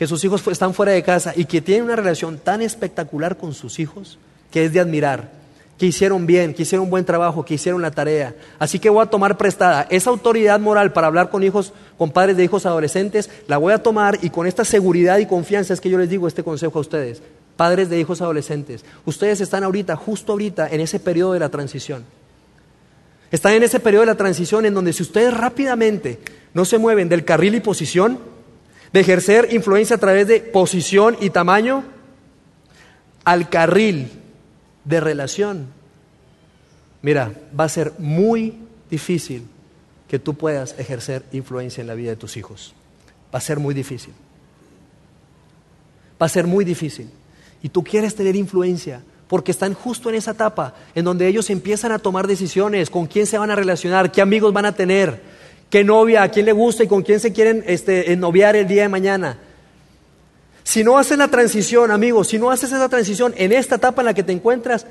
que sus hijos están fuera de casa y que tienen una relación tan espectacular con sus hijos que es de admirar, que hicieron bien, que hicieron un buen trabajo, que hicieron la tarea. Así que voy a tomar prestada esa autoridad moral para hablar con hijos, con padres de hijos adolescentes, la voy a tomar y con esta seguridad y confianza es que yo les digo este consejo a ustedes padres de hijos adolescentes, ustedes están ahorita, justo ahorita, en ese periodo de la transición. Están en ese periodo de la transición en donde si ustedes rápidamente no se mueven del carril y posición, de ejercer influencia a través de posición y tamaño, al carril de relación, mira, va a ser muy difícil que tú puedas ejercer influencia en la vida de tus hijos. Va a ser muy difícil. Va a ser muy difícil. Y tú quieres tener influencia porque están justo en esa etapa en donde ellos empiezan a tomar decisiones, con quién se van a relacionar, qué amigos van a tener, qué novia, a quién le gusta y con quién se quieren este, noviar el día de mañana. Si no haces la transición, amigos, si no haces esa transición en esta etapa en la que te encuentras,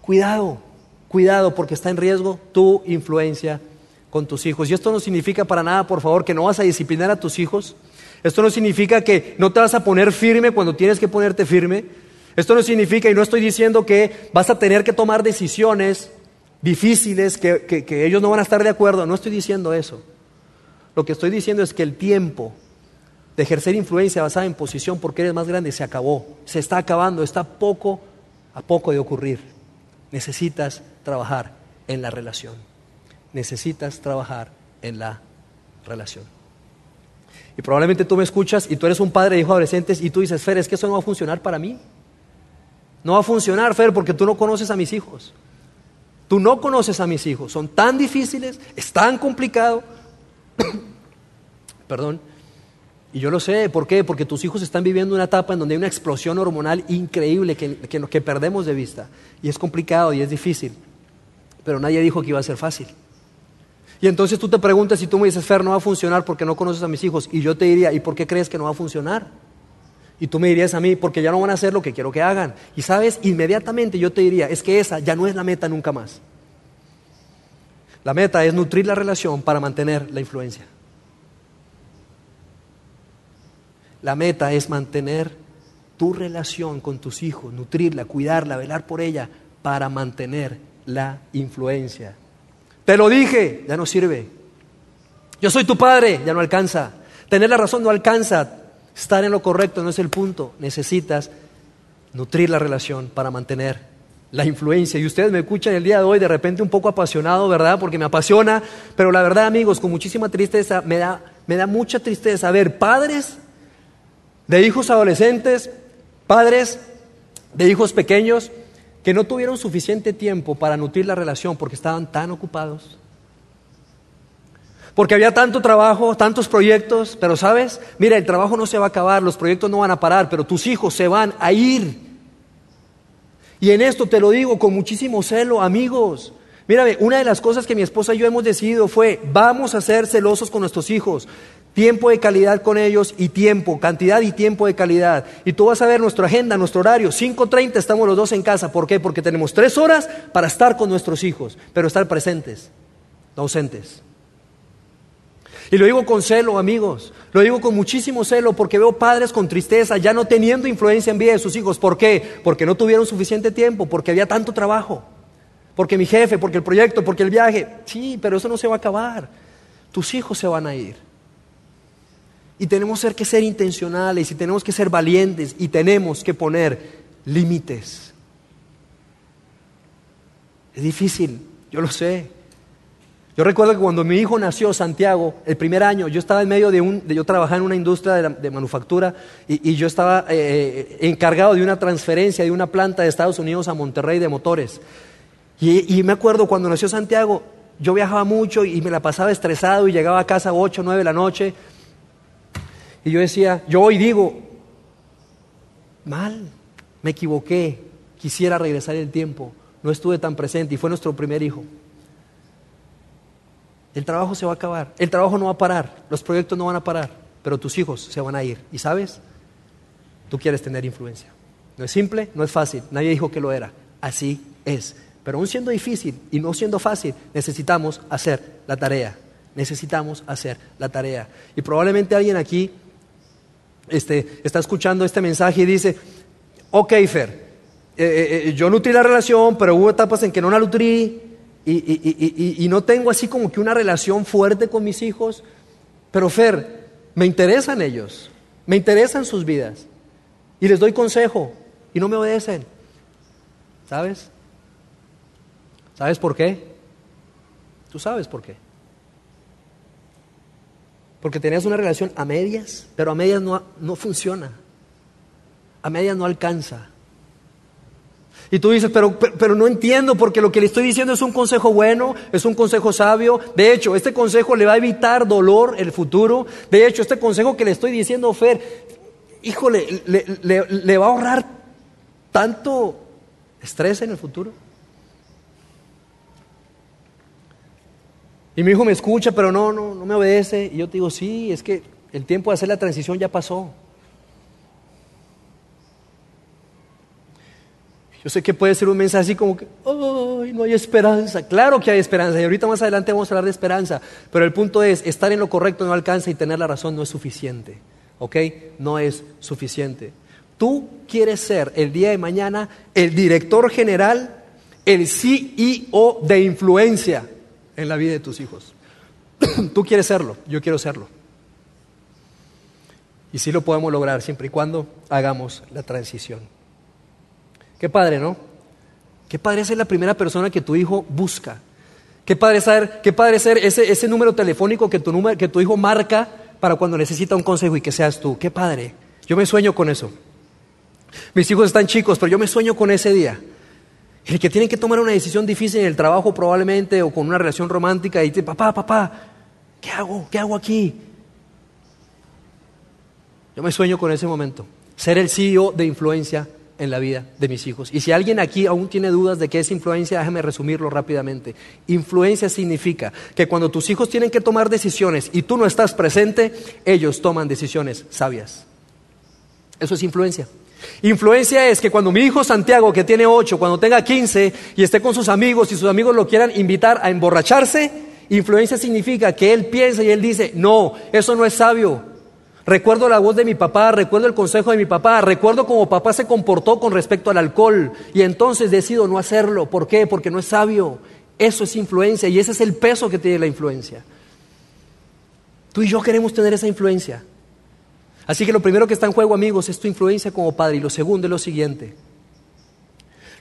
cuidado, cuidado, porque está en riesgo tu influencia con tus hijos. Y esto no significa para nada, por favor, que no vas a disciplinar a tus hijos. Esto no significa que no te vas a poner firme cuando tienes que ponerte firme. Esto no significa, y no estoy diciendo que vas a tener que tomar decisiones difíciles, que, ellos no van a estar de acuerdo. No estoy diciendo eso. Lo que estoy diciendo es que el tiempo de ejercer influencia basada en posición porque eres más grande se acabó, se está acabando, está poco a poco de ocurrir. Necesitas trabajar en la relación. Necesitas trabajar en la relación. Y probablemente tú me escuchas y tú eres un padre de hijos adolescentes y tú dices, Fer, es que eso no va a funcionar para mí. No va a funcionar, Fer, porque tú no conoces a mis hijos. Tú no conoces a mis hijos. Son tan difíciles, es tan complicado. Perdón. Y yo lo sé, ¿por qué? Porque tus hijos están viviendo una etapa en donde hay una explosión hormonal increíble que, que, perdemos de vista. Y es complicado y es difícil. Pero nadie dijo que iba a ser fácil. Y entonces tú te preguntas si tú me dices, Fer, no va a funcionar porque no conoces a mis hijos. Y yo te diría, ¿y por qué crees que no va a funcionar? Y tú me dirías a mí, porque ya no van a hacer lo que quiero que hagan. Y sabes, inmediatamente yo te diría, es que esa ya no es la meta nunca más. La meta es nutrir la relación para mantener la influencia. La meta es mantener tu relación con tus hijos, nutrirla, cuidarla, velar por ella para mantener la influencia. Te lo dije, ya no sirve. Yo soy tu padre, ya no alcanza. Tener la razón no alcanza. Estar en lo correcto no es el punto. Necesitas nutrir la relación para mantener la influencia. Y ustedes me escuchan el día de hoy de repente un poco apasionado, ¿verdad? Porque me apasiona. Pero la verdad, amigos, con muchísima tristeza, me da, me da mucha tristeza ver padres de hijos adolescentes, padres de hijos pequeños, que no tuvieron suficiente tiempo para nutrir la relación porque estaban tan ocupados porque había tanto trabajo, tantos proyectos, pero sabes, mira, el trabajo no se va a acabar, los proyectos no van a parar, pero tus hijos se van a ir. Y en esto te lo digo con muchísimo celo, amigos. Mírame, una de las cosas que mi esposa y yo hemos decidido fue, vamos a ser celosos con nuestros hijos. Tiempo de calidad con ellos y tiempo, cantidad y tiempo de calidad. Y tú vas a ver nuestra agenda, nuestro horario. 5.30 estamos los dos en casa. ¿Por qué? Porque tenemos tres horas para estar con nuestros hijos, pero estar presentes, no ausentes. Y lo digo con celo, amigos. Lo digo con muchísimo celo porque veo padres con tristeza, ya no teniendo influencia en vida de sus hijos. ¿Por qué? Porque no tuvieron suficiente tiempo, porque había tanto trabajo. Porque mi jefe, porque el proyecto, porque el viaje. Sí, pero eso no se va a acabar. Tus hijos se van a ir. Y tenemos que ser intencionales y tenemos que ser valientes y tenemos que poner límites. Es difícil, yo lo sé. Yo recuerdo que cuando mi hijo nació, Santiago, el primer año, yo estaba en medio de un, yo trabajaba en una industria de, manufactura y, yo estaba eh, eh, encargado de una transferencia de una planta de Estados Unidos a Monterrey de motores. Y, me acuerdo cuando nació Santiago, yo viajaba mucho y me la pasaba estresado y llegaba a casa a 8, 9 de la noche. Y yo decía, yo hoy digo, mal, me equivoqué, quisiera regresar el tiempo, no estuve tan presente y fue nuestro primer hijo. El trabajo se va a acabar, el trabajo no va a parar, los proyectos no van a parar, pero tus hijos se van a ir. ¿Y sabes? Tú quieres tener influencia. No es simple, no es fácil, nadie dijo que lo era, así es. Pero aún siendo difícil y no siendo fácil, necesitamos hacer la tarea. Necesitamos hacer la tarea. Y probablemente alguien aquí este, está escuchando este mensaje y dice, ok, Fer, eh, eh, eh, yo nutrí la relación, pero hubo etapas en que no la nutrí, y, no tengo así como que una relación fuerte con mis hijos, pero Fer, me interesan ellos, me interesan sus vidas y les doy consejo y no me obedecen. ¿Sabes? ¿Sabes por qué? Tú sabes por qué. Porque tenías una relación a medias, pero a medias no, no funciona. A medias no alcanza. Y tú dices, pero, pero, no entiendo porque lo que le estoy diciendo es un consejo bueno, es un consejo sabio. De hecho, este consejo le va a evitar dolor en el futuro. De hecho, este consejo que le estoy diciendo, Fer, híjole, le, le, le va a ahorrar tanto estrés en el futuro. Y mi hijo me escucha, pero no, no, no me obedece. Y yo te digo, sí, es que el tiempo de hacer la transición ya pasó. Yo sé que puede ser un mensaje así como que, ¡ay, no hay esperanza! Claro que hay esperanza, y ahorita más adelante vamos a hablar de esperanza, pero el punto es, estar en lo correcto no alcanza y tener la razón no es suficiente, ¿ok? No es suficiente. Tú quieres ser el día de mañana el director general, el CEO de influencia en la vida de tus hijos. Tú quieres serlo, yo quiero serlo. Y sí lo podemos lograr siempre y cuando hagamos la transición. Qué padre, ¿no? Qué padre ser la primera persona que tu hijo busca. Qué padre ser, qué padre ser ese, ese número telefónico que tu, número, que tu hijo marca para cuando necesita un consejo y que seas tú. Qué padre. Yo me sueño con eso. Mis hijos están chicos, pero yo me sueño con ese día. El que tienen que tomar una decisión difícil en el trabajo probablemente o con una relación romántica y dice, papá, papá, ¿qué hago? ¿Qué hago aquí? Yo me sueño con ese momento. Ser el CEO de influencia en la vida de mis hijos. Y si alguien aquí aún tiene dudas de qué es influencia, déjame resumirlo rápidamente. Influencia significa que cuando tus hijos tienen que tomar decisiones y tú no estás presente, ellos toman decisiones sabias. Eso es influencia. Influencia es que cuando mi hijo Santiago, que tiene 8, cuando tenga 15 y esté con sus amigos y sus amigos lo quieran invitar a emborracharse, influencia significa que él piensa y él dice, no, eso no es sabio. Recuerdo la voz de mi papá, recuerdo el consejo de mi papá, recuerdo cómo papá se comportó con respecto al alcohol y entonces decido no hacerlo. ¿Por qué? Porque no es sabio. Eso es influencia y ese es el peso que tiene la influencia. Tú y yo queremos tener esa influencia. Así que lo primero que está en juego, amigos, es tu influencia como padre y lo segundo es lo siguiente.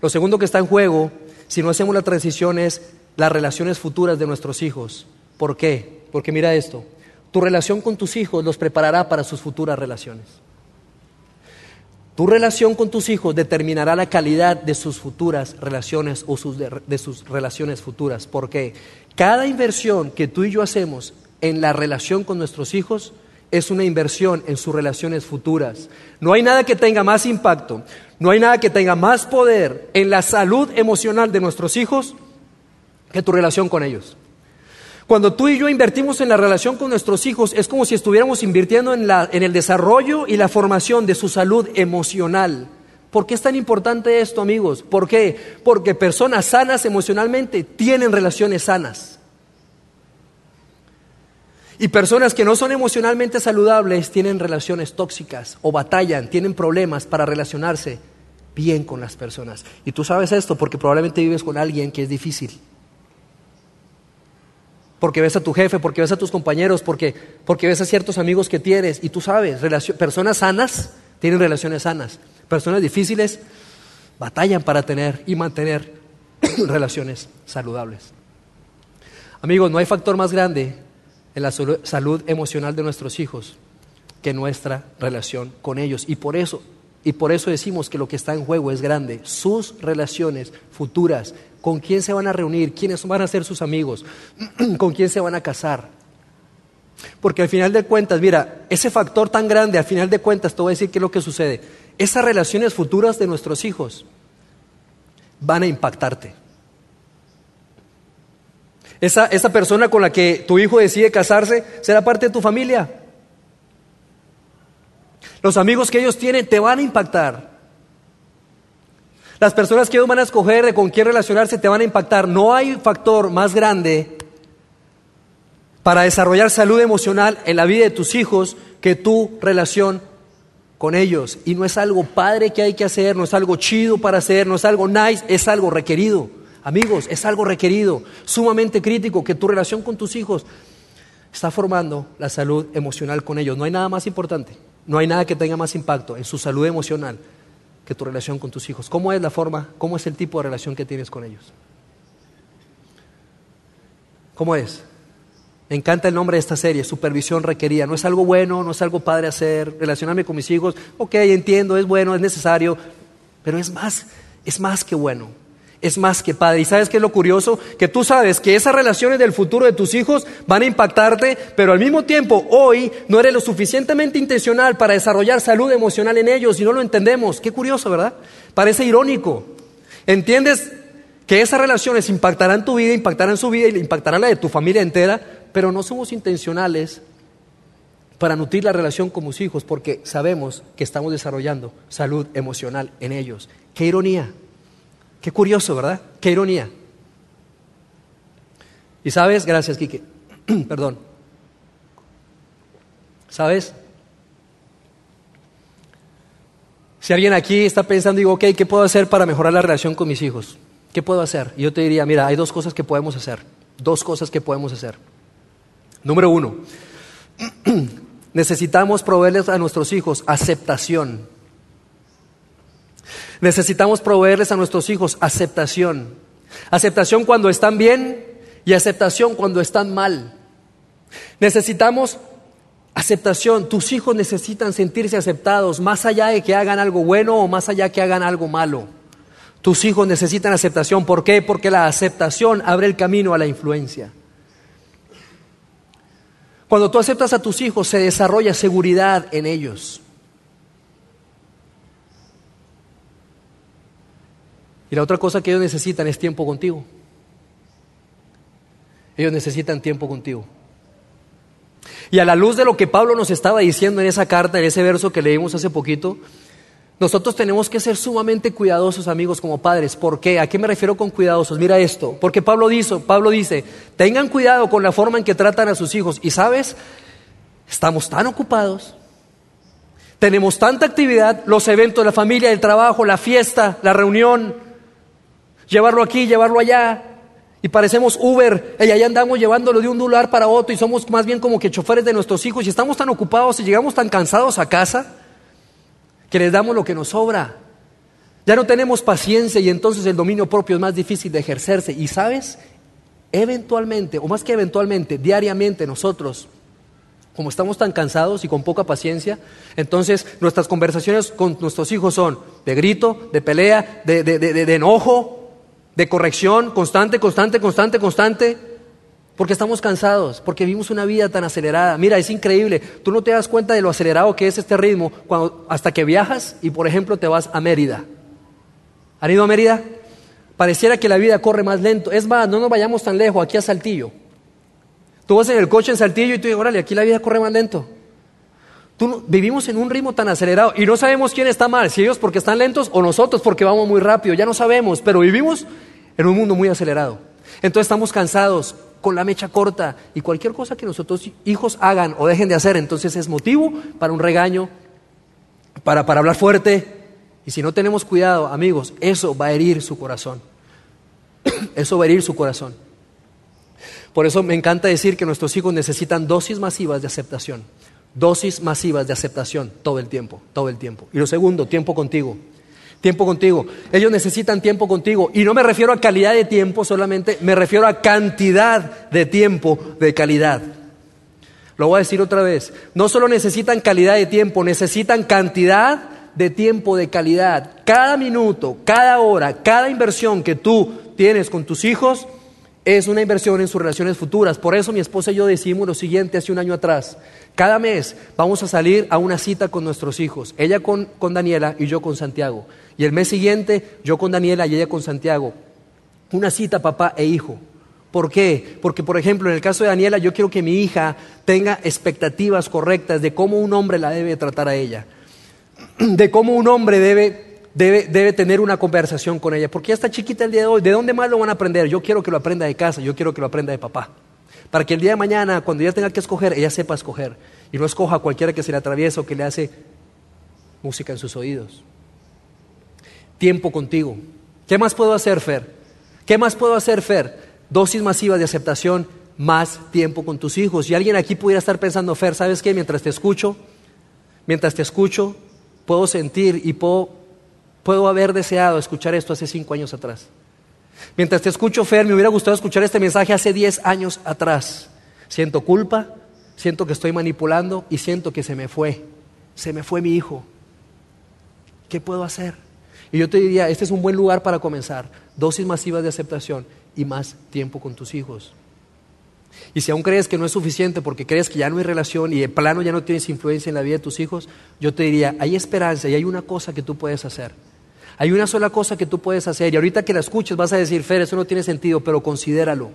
Lo segundo que está en juego, si no hacemos la transición, es las relaciones futuras de nuestros hijos. ¿Por qué? Porque mira esto. Tu relación con tus hijos los preparará para sus futuras relaciones. Tu relación con tus hijos determinará la calidad de sus futuras relaciones o de, sus relaciones futuras. Porque cada inversión que tú y yo hacemos en la relación con nuestros hijos es una inversión en sus relaciones futuras. No hay nada que tenga más impacto, no hay nada que tenga más poder en la salud emocional de nuestros hijos que tu relación con ellos. Cuando tú y yo invertimos en la relación con nuestros hijos, es como si estuviéramos invirtiendo en, en el desarrollo y la formación de su salud emocional. ¿Por qué es tan importante esto, amigos? ¿Por qué? Porque personas sanas emocionalmente tienen relaciones sanas. Y personas que no son emocionalmente saludables tienen relaciones tóxicas o batallan, tienen problemas para relacionarse bien con las personas. Y tú sabes esto porque probablemente vives con alguien que es difícil porque ves a tu jefe, porque ves a tus compañeros, porque, porque ves a ciertos amigos que tienes. Y tú sabes, personas sanas tienen relaciones sanas. Personas difíciles batallan para tener y mantener relaciones saludables. Amigos, no hay factor más grande en la salud emocional de nuestros hijos que nuestra relación con ellos. Y por eso, y por eso decimos que lo que está en juego es grande. Sus relaciones futuras con quién se van a reunir, quiénes van a ser sus amigos, con quién se van a casar. Porque al final de cuentas, mira, ese factor tan grande, al final de cuentas, te voy a decir qué es lo que sucede. Esas relaciones futuras de nuestros hijos van a impactarte. Esa, esa persona con la que tu hijo decide casarse será parte de tu familia. Los amigos que ellos tienen te van a impactar. Las personas que ellos van a escoger de con quién relacionarse te van a impactar. No hay factor más grande para desarrollar salud emocional en la vida de tus hijos que tu relación con ellos. Y no es algo padre que hay que hacer, no es algo chido para hacer, no es algo nice, es algo requerido. Amigos, es algo requerido, sumamente crítico, que tu relación con tus hijos está formando la salud emocional con ellos. No hay nada más importante, no hay nada que tenga más impacto en su salud emocional que tu relación con tus hijos. ¿Cómo es la forma, cómo es el tipo de relación que tienes con ellos? ¿Cómo es? Me encanta el nombre de esta serie, supervisión requerida. No es algo bueno, no es algo padre hacer, relacionarme con mis hijos. Ok, entiendo, es bueno, es necesario, pero es más, es más que bueno, es más que padre. ¿Y sabes qué es lo curioso? Que tú sabes que esas relaciones del futuro de tus hijos van a impactarte, pero al mismo tiempo hoy no eres lo suficientemente intencional para desarrollar salud emocional en ellos y no lo entendemos. Qué curioso, ¿verdad? Parece irónico. ¿Entiendes que esas relaciones impactarán tu vida, impactarán su vida y impactarán la de tu familia entera, pero no somos intencionales para nutrir la relación con tus hijos porque sabemos que estamos desarrollando salud emocional en ellos. Qué ironía, qué curioso, ¿verdad? Qué ironía. Y sabes, gracias, Quique, perdón. ¿Sabes? Si alguien aquí está pensando, digo, ok, ¿qué puedo hacer para mejorar la relación con mis hijos? ¿Qué puedo hacer? Y yo te diría, mira, hay dos cosas que podemos hacer. Dos cosas que podemos hacer. Número uno, necesitamos proveerles a nuestros hijos aceptación. Necesitamos proveerles a nuestros hijos aceptación. Aceptación cuando están bien y aceptación cuando están mal. Necesitamos aceptación. Tus hijos necesitan sentirse aceptados más allá de que hagan algo bueno o más allá de que hagan algo malo. Tus hijos necesitan aceptación. ¿Por qué? Porque la aceptación abre el camino a la influencia. Cuando tú aceptas a tus hijos, se desarrolla seguridad en ellos. Y la otra cosa que ellos necesitan es tiempo contigo. Ellos necesitan tiempo contigo. Y a la luz de lo que Pablo nos estaba diciendo en esa carta, en ese verso que leímos hace poquito, nosotros tenemos que ser sumamente cuidadosos, amigos, como padres. ¿Por qué? ¿A qué me refiero con cuidadosos? Mira esto. Porque Pablo dice, Pablo dice, tengan cuidado con la forma en que tratan a sus hijos. Y sabes, estamos tan ocupados, tenemos tanta actividad, los eventos, la familia, el trabajo, la fiesta, la reunión, llevarlo aquí, llevarlo allá. Y parecemos Uber, y allá andamos llevándolo de un lugar para otro y somos más bien como que choferes de nuestros hijos y estamos tan ocupados y llegamos tan cansados a casa que les damos lo que nos sobra. Ya no tenemos paciencia y entonces el dominio propio es más difícil de ejercerse. Y sabes, eventualmente, o más que eventualmente, diariamente nosotros, como estamos tan cansados y con poca paciencia, entonces nuestras conversaciones con nuestros hijos son de grito, de pelea, de, de, enojo, de corrección constante, constante, constante, constante. Porque estamos cansados, porque vivimos una vida tan acelerada. Mira, es increíble. Tú no te das cuenta de lo acelerado que es este ritmo cuando, hasta que viajas y, por ejemplo, te vas a Mérida. ¿Han ido a Mérida? Pareciera que la vida corre más lento. Es más, no nos vayamos tan lejos, aquí a Saltillo. Tú vas en el coche en Saltillo y tú dices, órale, aquí la vida corre más lento. Tú vivimos en un ritmo tan acelerado y no sabemos quién está mal, si ellos porque están lentos o nosotros porque vamos muy rápido, ya no sabemos, pero vivimos en un mundo muy acelerado. Entonces estamos cansados, con la mecha corta y cualquier cosa que nuestros hijos hagan o dejen de hacer, entonces es motivo para un regaño, para, para hablar fuerte. Y si no tenemos cuidado, amigos, eso va a herir su corazón. Eso va a herir su corazón. Por eso me encanta decir que nuestros hijos necesitan dosis masivas de aceptación. Dosis masivas de aceptación todo el tiempo, todo el tiempo. Y lo segundo, tiempo contigo tiempo contigo. Ellos necesitan tiempo contigo. Y no me refiero a calidad de tiempo solamente, me refiero a cantidad de tiempo de calidad. Lo voy a decir otra vez. No solo necesitan calidad de tiempo, necesitan cantidad de tiempo de calidad. Cada minuto, cada hora, cada inversión que tú tienes con tus hijos es una inversión en sus relaciones futuras. Por eso mi esposa y yo decimos lo siguiente hace un año atrás. Cada mes vamos a salir a una cita con nuestros hijos. Ella con, con Daniela y yo con Santiago. Y el mes siguiente, yo con Daniela y ella con Santiago. Una cita papá e hijo. ¿Por qué? Porque, por ejemplo, en el caso de Daniela, yo quiero que mi hija tenga expectativas correctas de cómo un hombre la debe tratar a ella, de cómo un hombre debe, debe, tener una conversación con ella. Porque ya está chiquita el día de hoy, ¿de dónde más lo van a aprender? Yo quiero que lo aprenda de casa, yo quiero que lo aprenda de papá. Para que el día de mañana, cuando ella tenga que escoger, ella sepa escoger. Y no escoja a cualquiera que se le atraviesa o que le hace música en sus oídos tiempo contigo. ¿Qué más puedo hacer, Fer? ¿Qué más puedo hacer, Fer? Dosis masivas de aceptación, más tiempo con tus hijos. Y alguien aquí pudiera estar pensando, Fer, ¿sabes qué? Mientras te escucho, mientras te escucho, puedo sentir y puedo, puedo haber deseado escuchar esto hace cinco años atrás. Mientras te escucho, Fer, me hubiera gustado escuchar este mensaje hace diez años atrás. Siento culpa, siento que estoy manipulando y siento que se me fue. Se me fue mi hijo. ¿Qué puedo hacer? Y yo te diría, este es un buen lugar para comenzar. Dosis masivas de aceptación y más tiempo con tus hijos. Y si aún crees que no es suficiente porque crees que ya no hay relación y de plano ya no tienes influencia en la vida de tus hijos, yo te diría, hay esperanza y hay una cosa que tú puedes hacer. Hay una sola cosa que tú puedes hacer y ahorita que la escuches vas a decir, Fer, eso no tiene sentido, pero considéralo.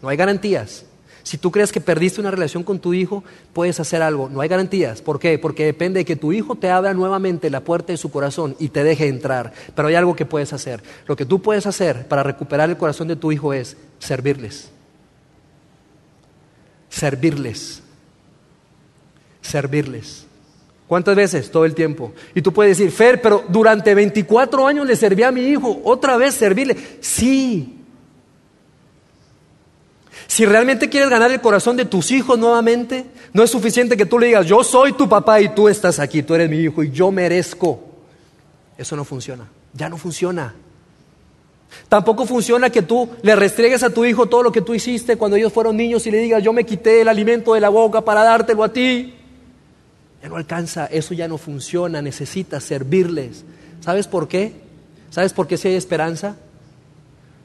No hay garantías. Si tú crees que perdiste una relación con tu hijo, puedes hacer algo. No hay garantías. ¿Por qué? Porque depende de que tu hijo te abra nuevamente la puerta de su corazón y te deje entrar. Pero hay algo que puedes hacer. Lo que tú puedes hacer para recuperar el corazón de tu hijo es servirles servirles. Servirles. ¿Cuántas veces? Todo el tiempo. Y tú puedes decir, Fer, pero durante 24 años le serví a mi hijo, otra vez servirle. Sí. Si realmente quieres ganar el corazón de tus hijos nuevamente, no es suficiente que tú le digas, yo soy tu papá y tú estás aquí, tú eres mi hijo y yo merezco. Eso no funciona. Ya no funciona. Tampoco funciona que tú le restregues a tu hijo todo lo que tú hiciste cuando ellos fueron niños y le digas, yo me quité el alimento de la boca para dártelo a ti. Ya no alcanza, eso ya no funciona, necesitas servirles. ¿Sabes por qué? ¿Sabes por qué si hay esperanza?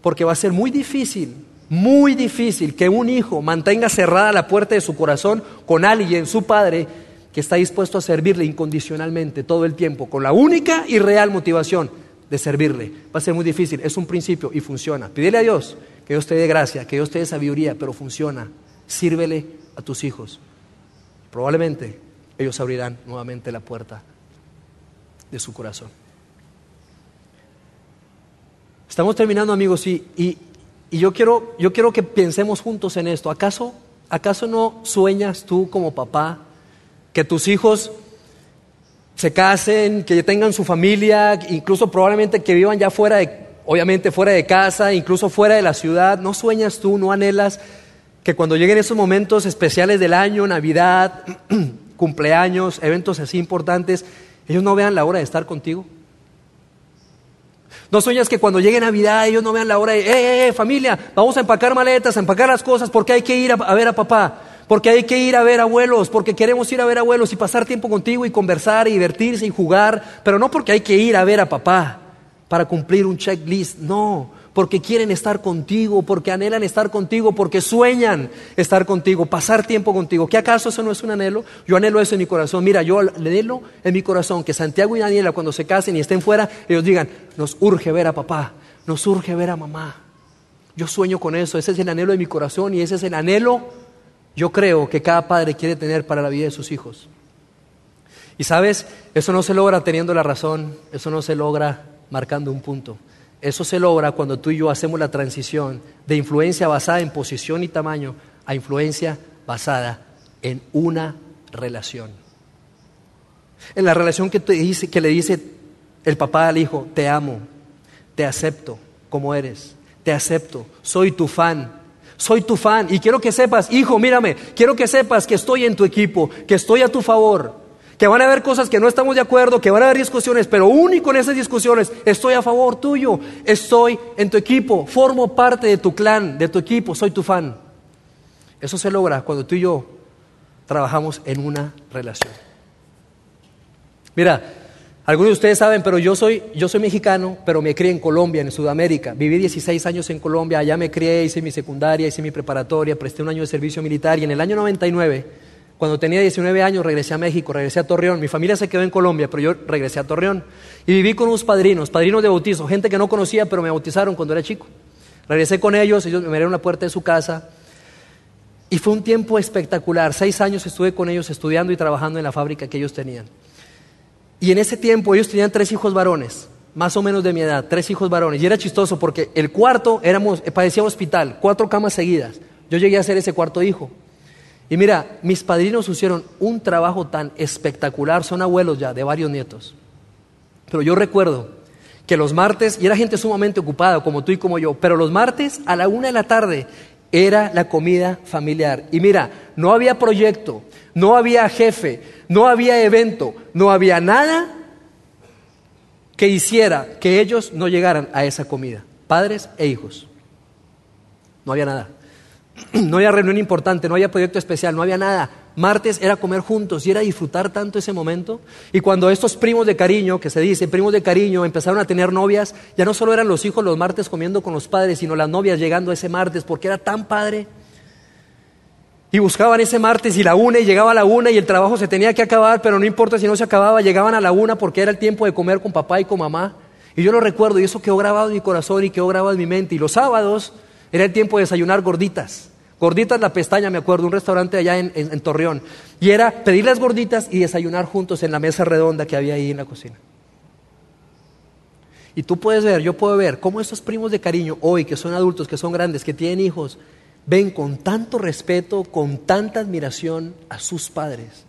Porque va a ser muy difícil, muy difícil que un hijo mantenga cerrada la puerta de su corazón con alguien, su padre, que está dispuesto a servirle incondicionalmente todo el tiempo, con la única y real motivación de servirle. Va a ser muy difícil, es un principio y funciona. Pídele a Dios que Dios te dé gracia, que Dios te dé sabiduría, pero funciona. Sírvele a tus hijos. Probablemente ellos abrirán nuevamente la puerta de su corazón. Estamos terminando, amigos, y, y, yo, quiero, yo quiero que pensemos juntos en esto. ¿Acaso, ¿Acaso no sueñas tú como papá que tus hijos se casen, que tengan su familia, incluso probablemente que vivan ya fuera de, obviamente fuera de casa, incluso fuera de la ciudad. ¿No sueñas tú, no anhelas que cuando lleguen esos momentos especiales del año, Navidad, cumpleaños, eventos así importantes, ellos no vean la hora de estar contigo? ¿No sueñas que cuando llegue Navidad ellos no vean la hora de, eh, eh, eh, familia, vamos a empacar maletas, a empacar las cosas porque hay que ir a ver a papá? porque hay que ir a ver abuelos, porque queremos ir a ver abuelos y pasar tiempo contigo y conversar y divertirse y jugar, pero no porque hay que ir a ver a papá para cumplir un checklist, no, porque quieren estar contigo, porque anhelan estar contigo, porque sueñan estar contigo, pasar tiempo contigo. ¿Qué acaso eso no es un anhelo? Yo anhelo eso en mi corazón. Mira, yo anhelo en mi corazón que Santiago y Daniela cuando se casen y estén fuera, ellos digan, nos urge ver a papá, nos urge ver a mamá. Yo sueño con eso, ese es el anhelo de mi corazón y ese es el anhelo yo creo que cada padre quiere tener para la vida de sus hijos. Y sabes, eso no se logra teniendo la razón, eso no se logra marcando un punto. Eso se logra cuando tú y yo hacemos la transición de influencia basada en posición y tamaño a influencia basada en una relación. En la relación que, te dice, que le dice el papá al hijo, te amo, te acepto como eres, te acepto, soy tu fan, soy tu fan y quiero que sepas, hijo, mírame, quiero que sepas que estoy en tu equipo, que estoy a tu favor, que van a haber cosas que no estamos de acuerdo, que van a haber discusiones, pero único en esas discusiones estoy a favor tuyo, estoy en tu equipo, formo parte de tu clan, de tu equipo, soy tu fan. Eso se logra cuando tú y yo trabajamos en una relación. Mira, algunos de ustedes saben, pero yo soy, yo soy mexicano, pero me crié en Colombia, en Sudamérica. Viví 16 años en Colombia, allá me crié, hice mi secundaria, hice mi preparatoria, presté un año de servicio militar y en el año 99, cuando tenía 19 años, regresé a México, regresé a Torreón. Mi familia se quedó en Colombia, pero yo regresé a Torreón y viví con unos padrinos, padrinos de bautizo, gente que no conocía, pero me bautizaron cuando era chico. Regresé con ellos, ellos me abrieron la puerta de su casa y fue un tiempo espectacular. Seis años estuve con ellos estudiando y trabajando en la fábrica que ellos tenían. Y en ese tiempo ellos tenían tres hijos varones, más o menos de mi edad, tres hijos varones. Y era chistoso porque el cuarto éramos, padecía hospital, cuatro camas seguidas. Yo llegué a ser ese cuarto hijo. Y mira, mis padrinos hicieron un trabajo tan espectacular, son abuelos ya de varios nietos. Pero yo recuerdo que los martes, y era gente sumamente ocupada, como tú y como yo, pero los martes a la una de la tarde era la comida familiar. Y mira, no había proyecto, no había jefe, no había evento, no había nada que hiciera que ellos no llegaran a esa comida, padres e hijos. No había nada. no había reunión importante, no había proyecto especial, no había nada. Martes era comer juntos y era disfrutar tanto ese momento. Y cuando estos primos de cariño, que se dice, primos de cariño, empezaron a tener novias, ya no solo eran los hijos los martes comiendo con los padres, sino las novias llegando ese martes, porque era tan padre. Y buscaban ese martes y la una y llegaba a la una y el trabajo se tenía que acabar, pero no importa si no se acababa, llegaban a la una porque era el tiempo de comer con papá y con mamá. Y yo lo recuerdo y eso quedó grabado en mi corazón y quedó grabado en mi mente. Y los sábados era el tiempo de desayunar gorditas. Gorditas la pestaña, me acuerdo, un restaurante allá en, Torreón. Y era pedir las gorditas y desayunar juntos en la mesa redonda que había ahí en la cocina. Y tú puedes ver, yo puedo ver cómo estos primos de cariño hoy, que son adultos, que son grandes, que tienen hijos, ven con tanto respeto, con tanta admiración a sus padres.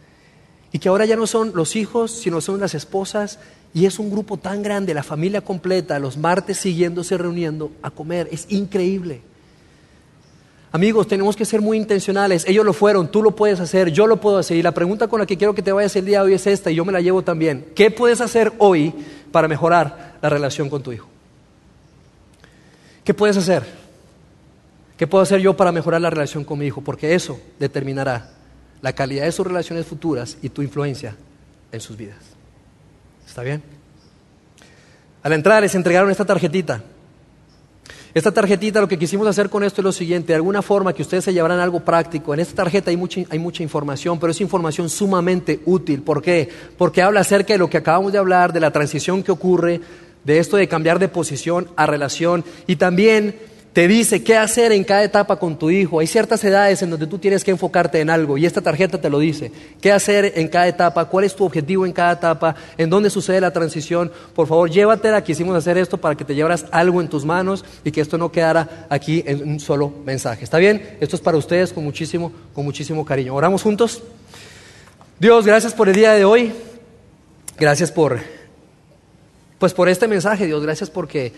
Y que ahora ya no son los hijos, sino son las esposas. Y es un grupo tan grande, la familia completa, los martes siguiéndose reuniendo a comer. Es increíble. Amigos, tenemos que ser muy intencionales. Ellos lo fueron, tú lo puedes hacer, yo lo puedo hacer. Y la pregunta con la que quiero que te vayas el día de hoy es esta, y yo me la llevo también. ¿Qué puedes hacer hoy para mejorar la relación con tu hijo? ¿Qué puedes hacer? ¿Qué puedo hacer yo para mejorar la relación con mi hijo? Porque eso determinará la calidad de sus relaciones futuras y tu influencia en sus vidas. ¿Está bien? Al entrar les entregaron esta tarjetita. Esta tarjetita, lo que quisimos hacer con esto es lo siguiente, de alguna forma que ustedes se llevarán algo práctico. En esta tarjeta hay mucha, información, pero es información sumamente útil. ¿Por qué? Porque habla acerca de lo que acabamos de hablar, de la transición que ocurre, de esto de cambiar de posición a relación y también te dice qué hacer en cada etapa con tu hijo. Hay ciertas edades en donde tú tienes que enfocarte en algo y esta tarjeta te lo dice. ¿Qué hacer en cada etapa? ¿Cuál es tu objetivo en cada etapa? ¿En dónde sucede la transición? Por favor, llévatela. Quisimos hacer esto para que te llevaras algo en tus manos y que esto no quedara aquí en un solo mensaje. ¿Está bien? Esto es para ustedes con muchísimo, con muchísimo cariño. ¿Oramos juntos? Dios, gracias por el día de hoy. Gracias por, pues por este mensaje, Dios. Gracias porque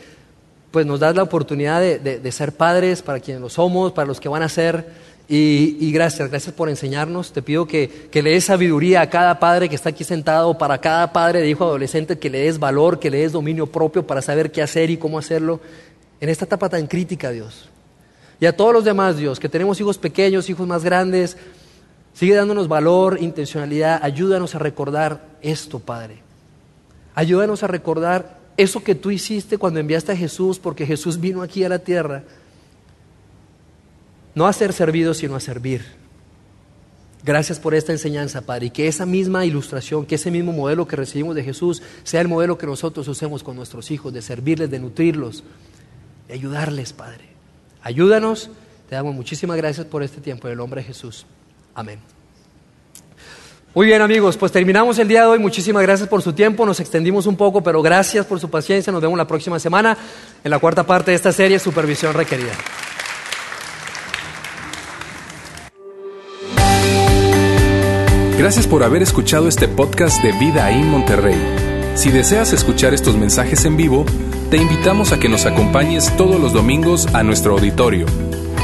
pues nos das la oportunidad de, ser padres para quienes lo somos, para los que van a ser. Y, gracias, gracias por enseñarnos. Te pido que, que, le des sabiduría a cada padre que está aquí sentado, para cada padre de hijo adolescente, que le des valor, que le des dominio propio para saber qué hacer y cómo hacerlo en esta etapa tan crítica, Dios. Y a todos los demás, Dios, que tenemos hijos pequeños, hijos más grandes, sigue dándonos valor, intencionalidad. Ayúdanos a recordar esto, Padre. Ayúdanos a recordar eso que tú hiciste cuando enviaste a Jesús, porque Jesús vino aquí a la tierra, no a ser servido, sino a servir. Gracias por esta enseñanza, Padre, y que esa misma ilustración, que ese mismo modelo que recibimos de Jesús, sea el modelo que nosotros usemos con nuestros hijos, de servirles, de nutrirlos, de ayudarles, Padre. Ayúdanos, te damos muchísimas gracias por este tiempo, en el nombre de Jesús. Amén. Muy bien amigos, pues terminamos el día de hoy. Muchísimas gracias por su tiempo. Nos extendimos un poco, pero gracias por su paciencia. Nos vemos la próxima semana en la cuarta parte de esta serie, Supervisión Requerida. Gracias por haber escuchado este podcast de Vida en Monterrey. Si deseas escuchar estos mensajes en vivo, te invitamos a que nos acompañes todos los domingos a nuestro auditorio